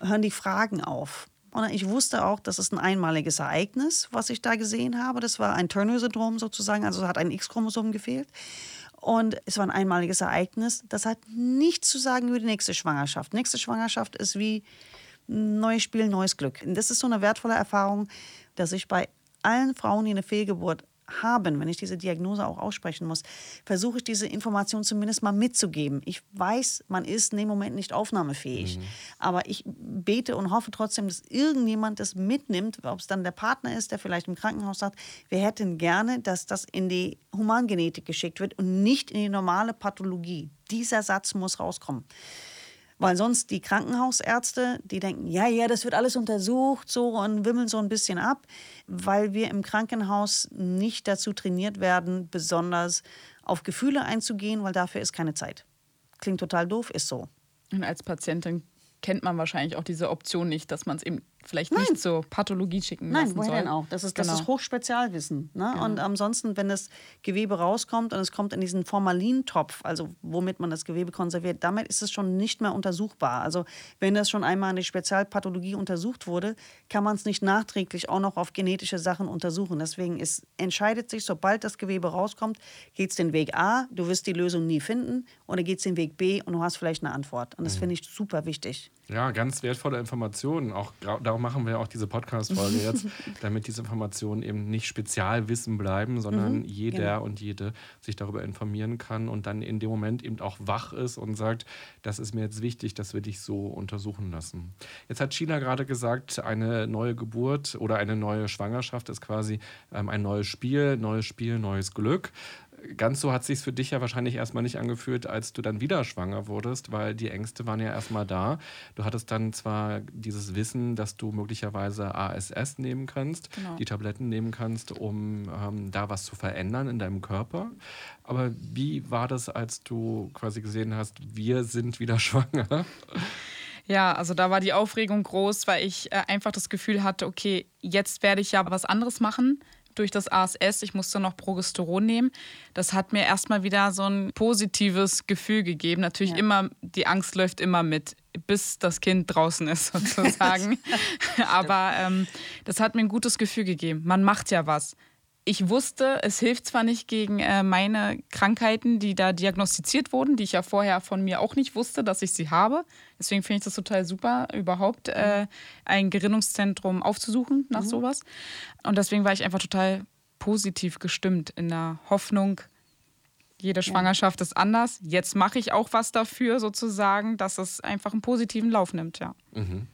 hören die Fragen auf. Und ich wusste auch, das ist ein einmaliges Ereignis, was ich da gesehen habe. Das war ein Turner-Syndrom sozusagen, also hat ein X-Chromosom gefehlt. Und es war ein einmaliges Ereignis. Das hat nichts zu sagen über die nächste Schwangerschaft. Nächste Schwangerschaft ist wie neues Spiel, neues Glück. Und das ist so eine wertvolle Erfahrung, dass ich bei allen Frauen, die eine Fehlgeburt haben, wenn ich diese Diagnose auch aussprechen muss, versuche ich diese Information zumindest mal mitzugeben. Ich weiß, man ist in dem Moment nicht aufnahmefähig, mhm. aber ich bete und hoffe trotzdem, dass irgendjemand das mitnimmt, ob es dann der Partner ist, der vielleicht im Krankenhaus sagt, wir hätten gerne, dass das in die Humangenetik geschickt wird und nicht in die normale Pathologie. Dieser Satz muss rauskommen. Weil sonst die Krankenhausärzte, die denken, ja, ja, das wird alles untersucht so und wimmeln so ein bisschen ab, weil wir im Krankenhaus nicht dazu trainiert werden, besonders auf Gefühle einzugehen, weil dafür ist keine Zeit. Klingt total doof, ist so. Und als Patientin kennt man wahrscheinlich auch diese Option nicht, dass man es eben vielleicht Nein. nicht zur Pathologie schicken Nein, lassen woher soll. denn auch? Das ist, das genau. ist Hochspezialwissen. Ne? Genau. Und ansonsten, wenn das Gewebe rauskommt und es kommt in diesen Formalintopf, also womit man das Gewebe konserviert, damit ist es schon nicht mehr untersuchbar. Also wenn das schon einmal in die Spezialpathologie untersucht wurde, kann man es nicht nachträglich auch noch auf genetische Sachen untersuchen. Deswegen ist, entscheidet sich, sobald das Gewebe rauskommt, geht es den Weg A, du wirst die Lösung nie finden, oder geht es den Weg B und du hast vielleicht eine Antwort. Und das mhm. finde ich super wichtig. Ja, ganz wertvolle Informationen. Auch darum machen wir auch diese Podcast-Folge jetzt, damit diese Informationen eben nicht Spezialwissen bleiben, sondern mhm, jeder genau. und jede sich darüber informieren kann und dann in dem Moment eben auch wach ist und sagt, das ist mir jetzt wichtig, dass wir dich so untersuchen lassen. Jetzt hat Sheila gerade gesagt, eine neue Geburt oder eine neue Schwangerschaft ist quasi ähm, ein neues Spiel, neues Spiel, neues Glück ganz so hat es sich für dich ja wahrscheinlich erstmal nicht angefühlt, als du dann wieder schwanger wurdest, weil die Ängste waren ja erstmal da. Du hattest dann zwar dieses Wissen, dass du möglicherweise ASS nehmen kannst, genau. die Tabletten nehmen kannst, um ähm, da was zu verändern in deinem Körper. Aber wie war das, als du quasi gesehen hast, wir sind wieder schwanger? Ja, also da war die Aufregung groß, weil ich äh, einfach das Gefühl hatte, okay, jetzt werde ich ja was anderes machen durch das ASS. Ich musste noch Progesteron nehmen. Das hat mir erstmal wieder so ein positives Gefühl gegeben. Natürlich ja. immer, die Angst läuft immer mit, bis das Kind draußen ist sozusagen. Aber ähm, das hat mir ein gutes Gefühl gegeben. Man macht ja was ich wusste, es hilft zwar nicht gegen äh, meine Krankheiten, die da diagnostiziert wurden, die ich ja vorher von mir auch nicht wusste, dass ich sie habe. Deswegen finde ich das total super, überhaupt äh, ein Gerinnungszentrum aufzusuchen nach mhm. sowas. Und deswegen war ich einfach total positiv gestimmt in der Hoffnung, jede Schwangerschaft ja. ist anders. Jetzt mache ich auch was dafür, sozusagen, dass es einfach einen positiven Lauf nimmt, ja. Mhm.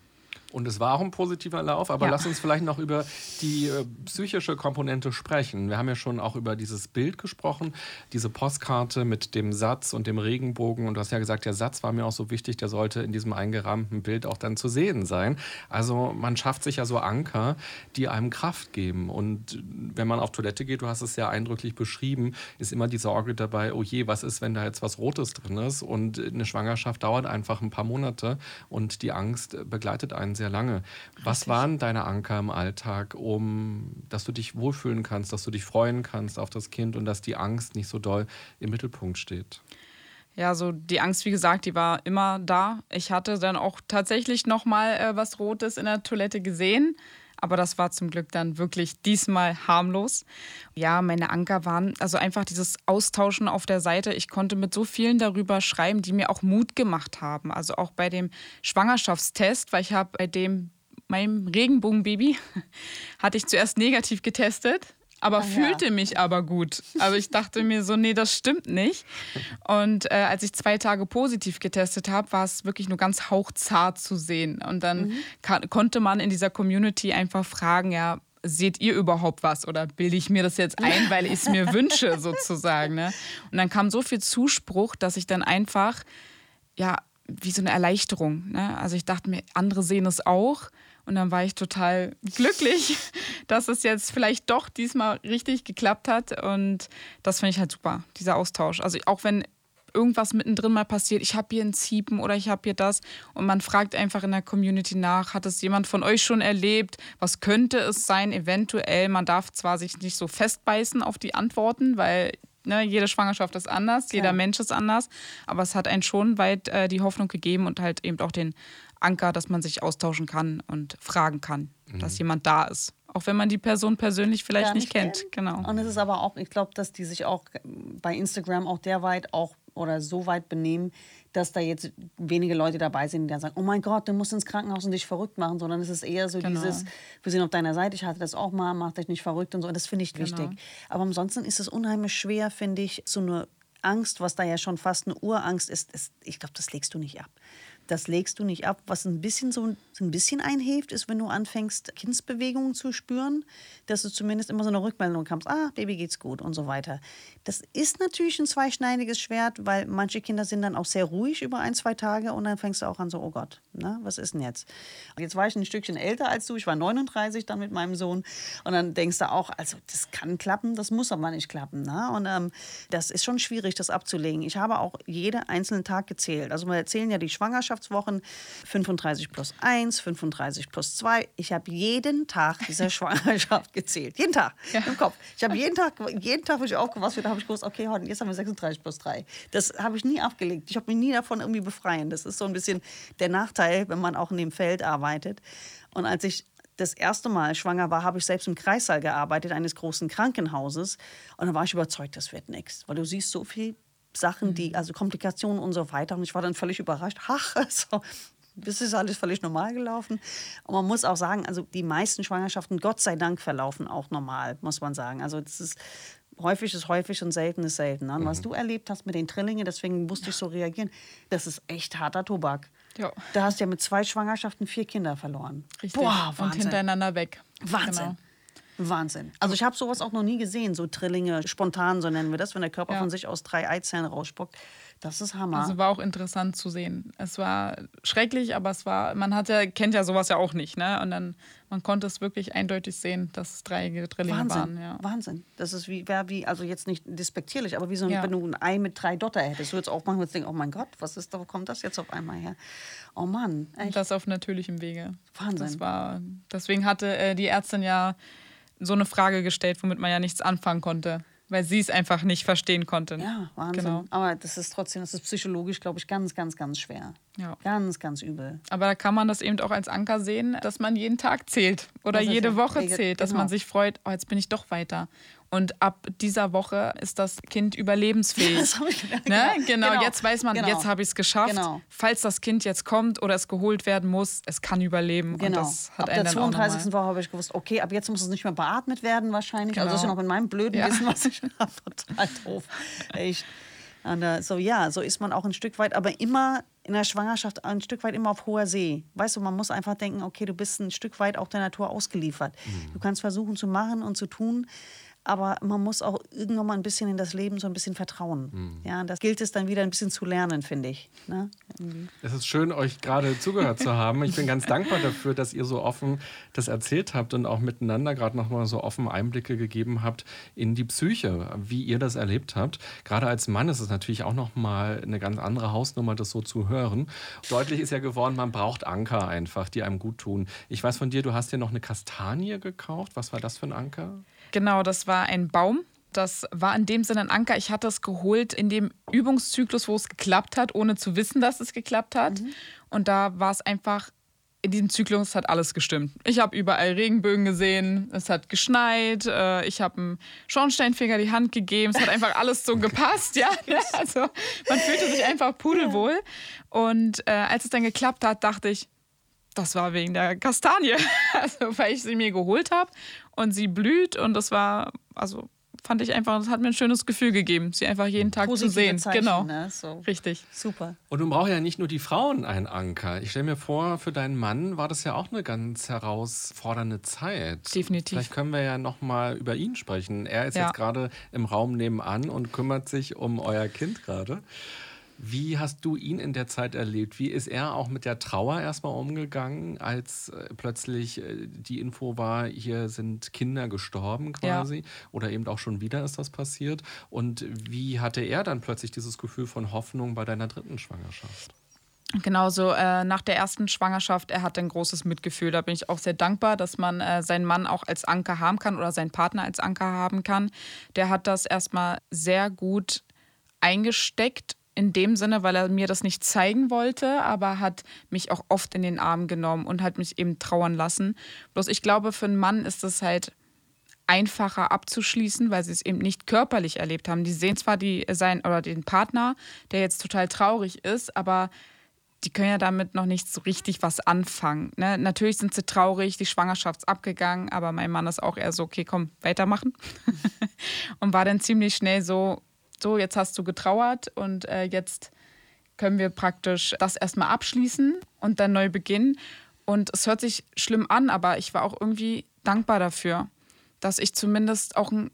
Und es war auch ein positiver Lauf, aber ja. lass uns vielleicht noch über die äh, psychische Komponente sprechen. Wir haben ja schon auch über dieses Bild gesprochen, diese Postkarte mit dem Satz und dem Regenbogen. Und du hast ja gesagt, der Satz war mir auch so wichtig, der sollte in diesem eingerahmten Bild auch dann zu sehen sein. Also man schafft sich ja so Anker, die einem Kraft geben. Und wenn man auf Toilette geht, du hast es ja eindrücklich beschrieben, ist immer die Sorge dabei, oh je, was ist, wenn da jetzt was Rotes drin ist? Und eine Schwangerschaft dauert einfach ein paar Monate und die Angst begleitet einen sehr lange. Was Richtig. waren deine Anker im Alltag, um, dass du dich wohlfühlen kannst, dass du dich freuen kannst auf das Kind und dass die Angst nicht so doll im Mittelpunkt steht? Ja, so die Angst, wie gesagt, die war immer da. Ich hatte dann auch tatsächlich noch mal äh, was Rotes in der Toilette gesehen. Aber das war zum Glück dann wirklich diesmal harmlos. Ja, meine Anker waren also einfach dieses Austauschen auf der Seite. Ich konnte mit so vielen darüber schreiben, die mir auch Mut gemacht haben. Also auch bei dem Schwangerschaftstest, weil ich habe bei dem meinem Regenbogenbaby hatte ich zuerst negativ getestet aber ah, fühlte ja. mich aber gut. Also ich dachte mir so, nee, das stimmt nicht. Und äh, als ich zwei Tage positiv getestet habe, war es wirklich nur ganz hauchzart zu sehen. Und dann mhm. konnte man in dieser Community einfach fragen, ja, seht ihr überhaupt was oder bilde ich mir das jetzt ein, weil ich es mir wünsche sozusagen. Ne? Und dann kam so viel Zuspruch, dass ich dann einfach, ja, wie so eine Erleichterung. Ne? Also ich dachte mir, andere sehen es auch und dann war ich total glücklich, dass es jetzt vielleicht doch diesmal richtig geklappt hat. Und das finde ich halt super, dieser Austausch. Also auch wenn irgendwas mittendrin mal passiert, ich habe hier ein Ziepen oder ich habe hier das und man fragt einfach in der Community nach, hat es jemand von euch schon erlebt? Was könnte es sein? Eventuell, man darf zwar sich nicht so festbeißen auf die Antworten, weil ne, jede Schwangerschaft ist anders, jeder ja. Mensch ist anders, aber es hat einen schon weit äh, die Hoffnung gegeben und halt eben auch den Anker, dass man sich austauschen kann und fragen kann, mhm. dass jemand da ist. Auch wenn man die Person persönlich vielleicht nicht, nicht, kennt. kennt. Genau. Und es ist aber auch, ich glaube, dass die sich auch bei Instagram auch derweit auch oder so weit benehmen, dass da jetzt wenige Leute dabei sind, die dann sagen, oh mein Gott, du musst ins Krankenhaus und dich verrückt machen, sondern es ist eher so genau. dieses, wir sind auf deiner Seite, ich hatte das auch mal, mach dich nicht verrückt und so. Und das finde ich genau. wichtig. Aber ansonsten ist es unheimlich schwer, finde ich, so eine Angst, was da ja schon fast eine Urangst ist, ist ich glaube, das legst du nicht ab das legst du nicht ab. Was ein bisschen so ein bisschen einhilft, ist, wenn du anfängst, Kindsbewegungen zu spüren, dass du zumindest immer so eine Rückmeldung bekommst, ah, Baby geht's gut und so weiter. Das ist natürlich ein zweischneidiges Schwert, weil manche Kinder sind dann auch sehr ruhig über ein, zwei Tage und dann fängst du auch an so, oh Gott, ne, was ist denn jetzt? Jetzt war ich ein Stückchen älter als du, ich war 39 dann mit meinem Sohn und dann denkst du auch, also das kann klappen, das muss aber nicht klappen. Ne? Und ähm, das ist schon schwierig, das abzulegen. Ich habe auch jeden einzelnen Tag gezählt. Also wir erzählen ja die Schwangerschaft Schwangerschaftswochen 35 plus 1, 35 plus 2. Ich habe jeden Tag dieser Schwangerschaft gezählt. Jeden Tag ja. im Kopf. Ich habe jeden Tag, jeden Tag, wo ich aufgewacht bin, habe ich gewusst, okay, heute, jetzt haben wir 36 plus 3. Das habe ich nie abgelegt. Ich habe mich nie davon irgendwie befreien. Das ist so ein bisschen der Nachteil, wenn man auch in dem Feld arbeitet. Und als ich das erste Mal schwanger war, habe ich selbst im Kreissaal gearbeitet, eines großen Krankenhauses. Und da war ich überzeugt, das wird nichts. Weil du siehst so viel Sachen, die, mhm. also Komplikationen und so weiter. Und ich war dann völlig überrascht. Ach, also, das ist alles völlig normal gelaufen. Und man muss auch sagen, also die meisten Schwangerschaften, Gott sei Dank, verlaufen auch normal, muss man sagen. Also das ist häufig ist häufig und selten ist selten. Ne? Mhm. Was du erlebt hast mit den Trillingen, deswegen musste ich so reagieren, das ist echt harter Tobak. Ja. Da hast du ja mit zwei Schwangerschaften vier Kinder verloren. Richtig. Boah, Wahnsinn. Und hintereinander weg. Wahnsinn. Genau. Wahnsinn. Also ich habe sowas auch noch nie gesehen, so Trillinge, spontan, so nennen wir das, wenn der Körper Ja. von sich aus drei Eizellen rausspuckt. Das ist Hammer. Also war auch interessant zu sehen. Es war schrecklich, aber es war, man hat ja, kennt ja sowas ja auch nicht, ne? Und dann, man konnte es wirklich eindeutig sehen, dass es drei Drillinge Wahnsinn, waren. Ja. Wahnsinn. Das ist wie, wär wie, also jetzt nicht despektierlich, aber wie so, ein- Ja. wenn du ein Ei mit drei Dotter hättest, du würdest auch manchmal denken, oh mein Gott, was ist da, wo kommt das jetzt auf einmal her? Oh Mann, Und echt. das auf natürlichem Wege. Wahnsinn. Das war, deswegen hatte äh, die Ärztin ja so eine Frage gestellt, womit man ja nichts anfangen konnte, weil sie es einfach nicht verstehen konnte. Ja, Wahnsinn. Genau. Aber das ist trotzdem, das ist psychologisch, glaube ich, ganz, ganz, ganz schwer. Ja. Ganz, ganz übel. Aber da kann man das eben auch als Anker sehen, dass man jeden Tag zählt oder jede Woche zählt, dass genau. man sich freut, oh, jetzt bin ich doch weiter. Und ab dieser Woche ist das Kind überlebensfähig. Das hab ich gedacht. ne? Genau. genau. jetzt weiß man, Genau. jetzt habe ich es geschafft. Genau. Falls das Kind jetzt kommt oder es geholt werden muss, es kann überleben. Und Genau. das hat ab der dann auch 32. nochmal- Woche habe ich gewusst, okay, ab jetzt muss es nicht mehr beatmet werden wahrscheinlich. Also das ist ja Genau. noch in meinem blöden Ja. Wissen, was ich habe. Total doof. Echt. Und, äh, so ja, so ist man auch ein Stück weit, aber immer in der Schwangerschaft ein Stück weit immer auf hoher See. Weißt du, man muss einfach denken, okay, du bist ein Stück weit auch der Natur ausgeliefert. Du kannst versuchen zu machen und zu tun, aber man muss auch irgendwann mal ein bisschen in das Leben so ein bisschen vertrauen. Ja, das gilt es dann wieder ein bisschen zu lernen, finde ich. Ne? Es ist schön, euch gerade zugehört zu haben. Ich bin ganz dankbar dafür, dass ihr so offen das erzählt habt und auch miteinander gerade nochmal so offen Einblicke gegeben habt in die Psyche, wie ihr das erlebt habt. Gerade als Mann ist es natürlich auch nochmal eine ganz andere Hausnummer, das so zu hören. Deutlich ist ja geworden, man braucht Anker einfach, die einem gut tun. Ich weiß von dir, du hast dir noch eine Kastanie gekauft. Was war das für ein Anker? Genau, das war ein Baum. Das war in dem Sinne ein Anker. Ich hatte es geholt in dem Übungszyklus, wo es geklappt hat, ohne zu wissen, dass es geklappt hat. Und da war es einfach, in diesem Zyklus hat alles gestimmt. Ich habe überall Regenbögen gesehen, es hat geschneit, äh, ich habe einem Schornsteinfeger die Hand gegeben, es hat einfach alles so gepasst, ja. Also man fühlte sich einfach pudelwohl. Und äh, als es dann geklappt hat, dachte ich, das war wegen der Kastanie. Also, weil ich sie mir geholt habe und sie blüht und das war, also fand ich einfach, das hat mir ein schönes Gefühl gegeben, sie einfach jeden Tag Positive zu sehen. Zeichen, genau. ne? So. Richtig. Super. Und nun brauchen ja nicht nur die Frauen einen Anker. Ich stelle mir vor, für deinen Mann war das ja auch eine ganz herausfordernde Zeit. Definitiv. Vielleicht können wir ja noch mal über ihn sprechen. Er ist Ja. jetzt gerade im Raum nebenan und kümmert sich um euer Kind gerade. Wie hast du ihn in der Zeit erlebt? Wie ist er auch mit der Trauer erstmal umgegangen, als äh, plötzlich äh, die Info war, hier sind Kinder gestorben Ja. quasi? Oder eben auch schon wieder ist das passiert? Und wie hatte er dann plötzlich dieses Gefühl von Hoffnung bei deiner dritten Schwangerschaft? Genauso äh, nach der ersten Schwangerschaft, er hatte ein großes Mitgefühl. Da bin ich auch sehr dankbar, dass man äh, seinen Mann auch als Anker haben kann oder seinen Partner als Anker haben kann. Der hat das erstmal sehr gut eingesteckt. In dem Sinne, weil er mir das nicht zeigen wollte, aber hat mich auch oft in den Arm genommen und hat mich eben trauern lassen. Bloß ich glaube, für einen Mann ist es halt einfacher abzuschließen, weil sie es eben nicht körperlich erlebt haben. Die sehen zwar die, sein, oder den Partner, der jetzt total traurig ist, aber die können ja damit noch nicht so richtig was anfangen. Ne? Natürlich sind sie traurig, die Schwangerschaft ist abgegangen, aber mein Mann ist auch eher so, okay, komm, weitermachen. und war dann ziemlich schnell so, so, jetzt hast du getrauert und äh, jetzt können wir praktisch das erstmal abschließen und dann neu beginnen. Und es hört sich schlimm an, aber ich war auch irgendwie dankbar dafür, dass ich zumindest auch ein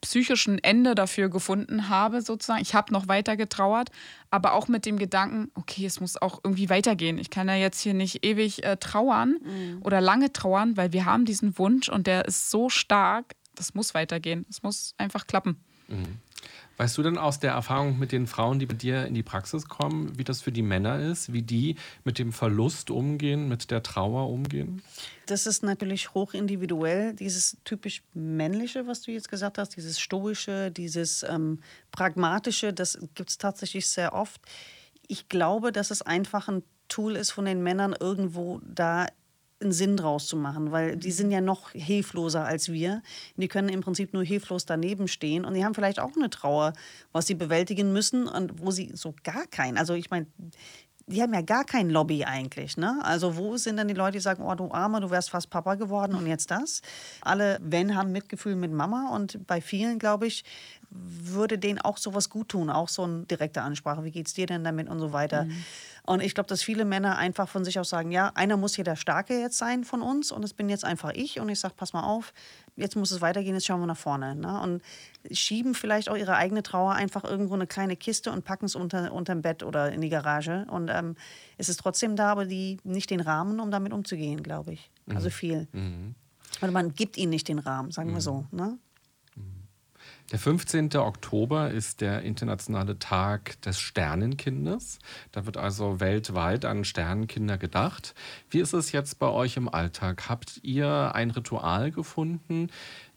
psychischen Ende dafür gefunden habe, sozusagen. Ich habe noch weiter getrauert, aber auch mit dem Gedanken, okay, es muss auch irgendwie weitergehen. Ich kann ja jetzt hier nicht ewig äh, trauern oder lange trauern, weil wir haben diesen Wunsch und der ist so stark, das muss weitergehen. Es muss einfach klappen. Weißt du denn aus der Erfahrung mit den Frauen, die bei dir in die Praxis kommen, wie das für die Männer ist, wie die mit dem Verlust umgehen, mit der Trauer umgehen? Das ist natürlich hochindividuell, dieses typisch männliche, was du jetzt gesagt hast, dieses stoische, dieses ähm, pragmatische, das gibt es tatsächlich sehr oft. Ich glaube, dass es einfach ein Tool ist von den Männern, irgendwo da einen Sinn draus zu machen, weil die sind ja noch hilfloser als wir. Die können im Prinzip nur hilflos daneben stehen und die haben vielleicht auch eine Trauer, was sie bewältigen müssen und wo sie so gar kein, also ich meine, die haben ja gar kein Lobby eigentlich. Ne? Also wo sind dann die Leute, die sagen, oh du Armer, du wärst fast Papa geworden und jetzt das? Alle, wenn, haben Mitgefühl mit Mama und bei vielen, glaube ich, würde denen auch sowas gut tun, auch so eine direkte Ansprache, wie geht's dir denn damit und so weiter. Und ich glaube, dass viele Männer einfach von sich aus sagen, ja, einer muss hier der Starke jetzt sein von uns und es bin jetzt einfach ich und ich sage, pass mal auf, jetzt muss es weitergehen, jetzt schauen wir nach vorne. Ne? Und schieben vielleicht auch ihre eigene Trauer einfach irgendwo eine kleine Kiste und packen es unter, unterm Bett oder in die Garage. Und ähm, es ist trotzdem da, aber die nicht den Rahmen, um damit umzugehen, glaube ich. Also Mhm. viel. Also man gibt ihnen nicht den Rahmen, sagen wir so. Ne? Der 15. Oktober ist der internationale Tag des Sternenkindes. Da wird also weltweit an Sternenkinder gedacht. Wie ist es jetzt bei euch im Alltag? Habt ihr ein Ritual gefunden,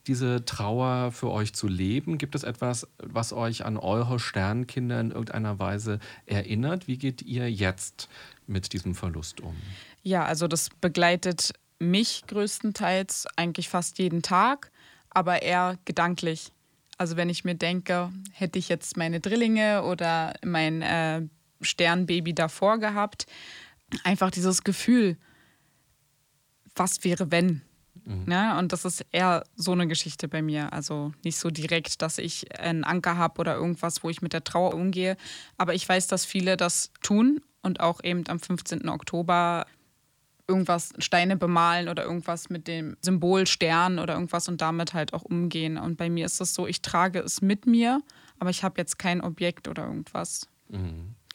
diese Trauer für euch zu leben? Gibt es etwas, was euch an eure Sternenkinder in irgendeiner Weise erinnert? Wie geht ihr jetzt mit diesem Verlust um? Ja, also das begleitet mich größtenteils eigentlich fast jeden Tag, aber eher gedanklich. Also wenn ich mir denke, hätte ich jetzt meine Drillinge oder mein äh, Sternbaby davor gehabt, einfach dieses Gefühl, was wäre wenn? Ne? Und das ist eher so eine Geschichte bei mir. Also nicht so direkt, dass ich einen Anker habe oder irgendwas, wo ich mit der Trauer umgehe. Aber ich weiß, dass viele das tun und auch eben am 15. Oktober irgendwas, Steine bemalen oder irgendwas mit dem Symbol Stern oder irgendwas und damit halt auch umgehen. Und bei mir ist es so, ich trage es mit mir, aber ich habe jetzt kein Objekt oder irgendwas.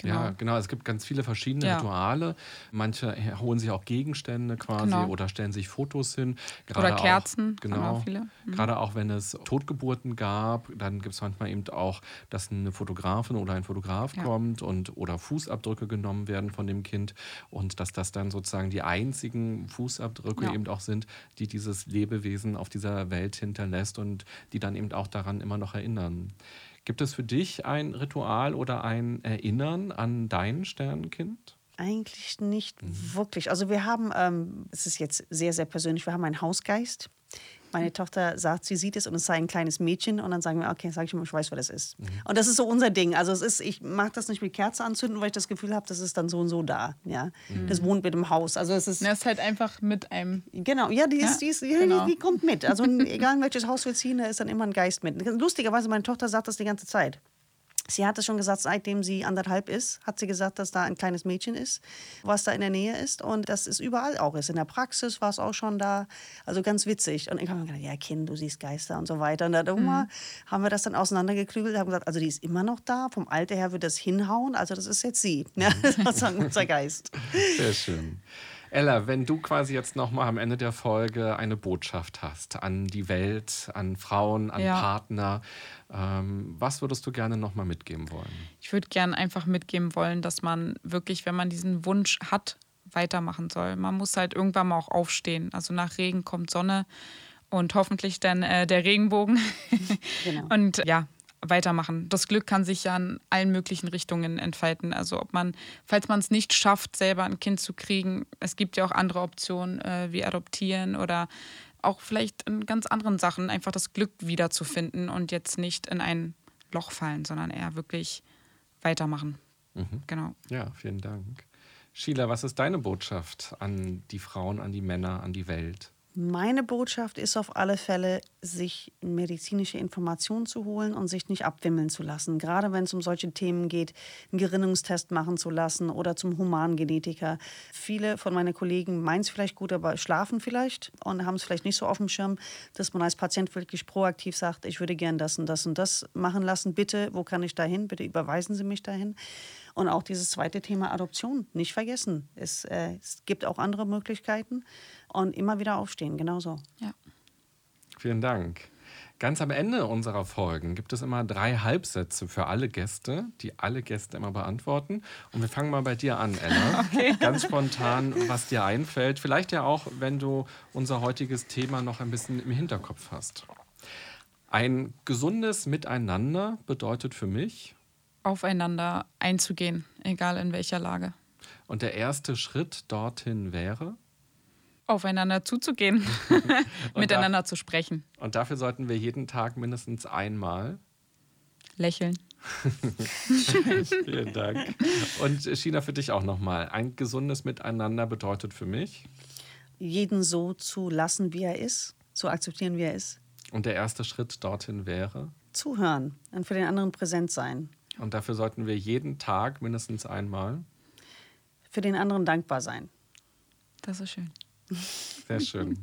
Genau. Ja, genau. Es gibt ganz viele verschiedene Ja. Rituale. Manche holen sich auch Gegenstände quasi Genau. oder stellen sich Fotos hin. Oder auch- Kerzen, haben Genau. auch viele. Mhm. Gerade auch wenn es Totgeburten gab, dann gibt es manchmal eben auch, dass eine Fotografin oder ein Fotograf Ja. kommt und oder Fußabdrücke genommen werden von dem Kind und dass das dann sozusagen die einzigen Fußabdrücke Ja. eben auch sind, die dieses Lebewesen auf dieser Welt hinterlässt und die dann eben auch daran immer noch erinnern. Gibt es für dich ein Ritual oder ein Erinnern an dein Sternenkind? Eigentlich nicht Mhm. wirklich. Also wir haben, ähm, es ist jetzt sehr, sehr persönlich, wir haben einen Hausgeist. Meine Tochter sagt, sie sieht es und es sei ein kleines Mädchen und dann sagen wir, okay, sag ich mal, ich weiß, wer das ist. Mhm. Und das ist so unser Ding. Also es ist, ich mag das nicht mit Kerze anzünden, weil ich das Gefühl habe, das ist dann so und so da. Ja, Mhm. das wohnt mit im Haus. Also es ist er ist halt einfach mit einem Genau, ja, die, ist, Ja, die, ist, ja, genau. die, die kommt mit. Also egal in welches Haus wir ziehen, da ist dann immer ein Geist mit. Lustigerweise, meine Tochter sagt das die ganze Zeit. Sie hat es schon gesagt, seitdem sie anderthalb ist, hat sie gesagt, dass da ein kleines Mädchen ist, was da in der Nähe ist. Und das ist überall auch ist. In der Praxis war es auch schon da. Also ganz witzig. Und ich habe mir gedacht, ja, Kind, du siehst Geister und so weiter. Und da Mhm. haben wir das dann auseinandergeklügelt, haben gesagt, also die ist immer noch da. Vom Alter her wird das hinhauen. Also das ist jetzt sie. Ja, das ist unser Geist. Sehr schön. Ella, wenn du quasi jetzt nochmal am Ende der Folge eine Botschaft hast an die Welt, an Frauen, an Ja. Partner, ähm, was würdest du gerne nochmal mitgeben wollen? Ich würde gerne einfach mitgeben wollen, dass man wirklich, wenn man diesen Wunsch hat, weitermachen soll. Man muss halt irgendwann mal auch aufstehen. Also nach Regen kommt Sonne und hoffentlich dann äh, der Regenbogen. Genau. Und ja, weitermachen. Das Glück kann sich ja in allen möglichen Richtungen entfalten. Also ob man, falls man es nicht schafft, selber ein Kind zu kriegen, es gibt ja auch andere Optionen äh, wie adoptieren oder auch vielleicht in ganz anderen Sachen einfach das Glück wiederzufinden und jetzt nicht in ein Loch fallen, sondern eher wirklich weitermachen. Genau. Ja, vielen Dank. Sheila, was ist deine Botschaft an die Frauen, an die Männer, an die Welt? Meine Botschaft ist auf alle Fälle, sich medizinische Informationen zu holen und sich nicht abwimmeln zu lassen. Gerade wenn es um solche Themen geht, einen Gerinnungstest machen zu lassen oder zum Humangenetiker. Viele von meinen Kollegen meinen es vielleicht gut, aber schlafen vielleicht und haben es vielleicht nicht so auf dem Schirm, dass man als Patient wirklich proaktiv sagt, ich würde gern das und das und das machen lassen. Bitte, wo kann ich da hin? Bitte überweisen Sie mich dahin. Und auch dieses zweite Thema Adoption nicht vergessen. Es, äh, es gibt auch andere Möglichkeiten und immer wieder aufstehen, genauso. Ja. Vielen Dank. Ganz am Ende unserer Folgen gibt es immer drei Halbsätze für alle Gäste, die alle Gäste immer beantworten. Und wir fangen mal bei dir an, Ella. Ganz spontan, was dir einfällt. Vielleicht ja auch, wenn du unser heutiges Thema noch ein bisschen im Hinterkopf hast. Ein gesundes Miteinander bedeutet für mich, Aufeinander einzugehen, egal in welcher Lage. und der erste Schritt dorthin wäre, Aufeinander zuzugehen, miteinander zu sprechen, und dafür sollten wir jeden Tag mindestens einmal lächeln. Vielen Dank. Und äh, China, für dich auch nochmal. Ein gesundes Miteinander bedeutet für mich. Jeden so zu lassen, wie er ist, zu akzeptieren, wie er ist. Und der erste Schritt dorthin wäre. Zuhören und für den anderen präsent sein. Und dafür sollten wir jeden Tag mindestens einmal. Für den anderen dankbar sein. Das ist schön. Sehr schön.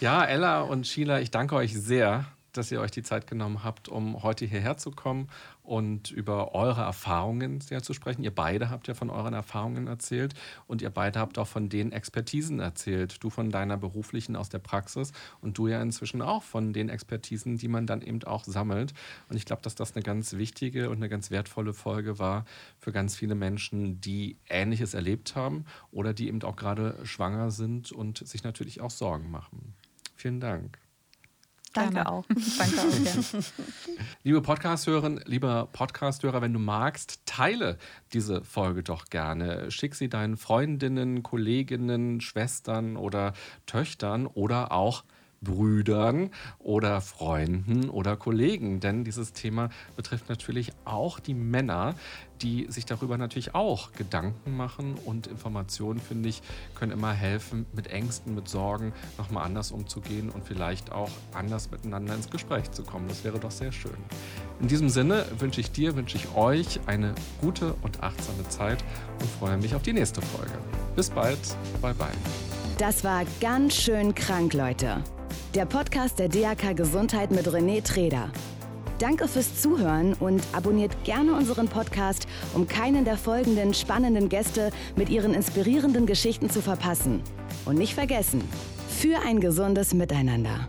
Ja, Ella und Sheila, ich danke euch sehr dass ihr euch die Zeit genommen habt, um heute hierher zu kommen und über eure Erfahrungen sehr zu sprechen. Ihr beide habt ja von euren Erfahrungen erzählt und ihr beide habt auch von den Expertisen erzählt. Du von deiner beruflichen aus der Praxis und du ja inzwischen auch von den Expertisen, die man dann eben auch sammelt. Und ich glaube, dass das eine ganz wichtige und eine ganz wertvolle Folge war für ganz viele Menschen, die Ähnliches erlebt haben oder die eben auch gerade schwanger sind und sich natürlich auch Sorgen machen. Vielen Dank. Danke Gerne. auch. Danke auch. Ja. Liebe Podcast-Hörerin, lieber Podcast-Hörer, wenn du magst, teile diese Folge doch gerne. Schick sie deinen Freundinnen, Kolleginnen, Schwestern oder Töchtern oder auch Brüdern oder Freunden oder Kollegen. Denn dieses Thema betrifft natürlich auch die Männer, die sich darüber natürlich auch Gedanken machen. Und Informationen, finde ich, können immer helfen, mit Ängsten, mit Sorgen nochmal anders umzugehen und vielleicht auch anders miteinander ins Gespräch zu kommen. Das wäre doch sehr schön. In diesem Sinne wünsche ich dir, wünsche ich euch eine gute und achtsame Zeit und freue mich auf die nächste Folge. Bis bald. Bye bye. Das war ganz schön krank, Leute. Der Podcast der DAK Gesundheit mit René Treder. Danke fürs Zuhören und abonniert gerne unseren Podcast, um keinen der folgenden spannenden Gäste mit ihren inspirierenden Geschichten zu verpassen. Und nicht vergessen, für ein gesundes Miteinander.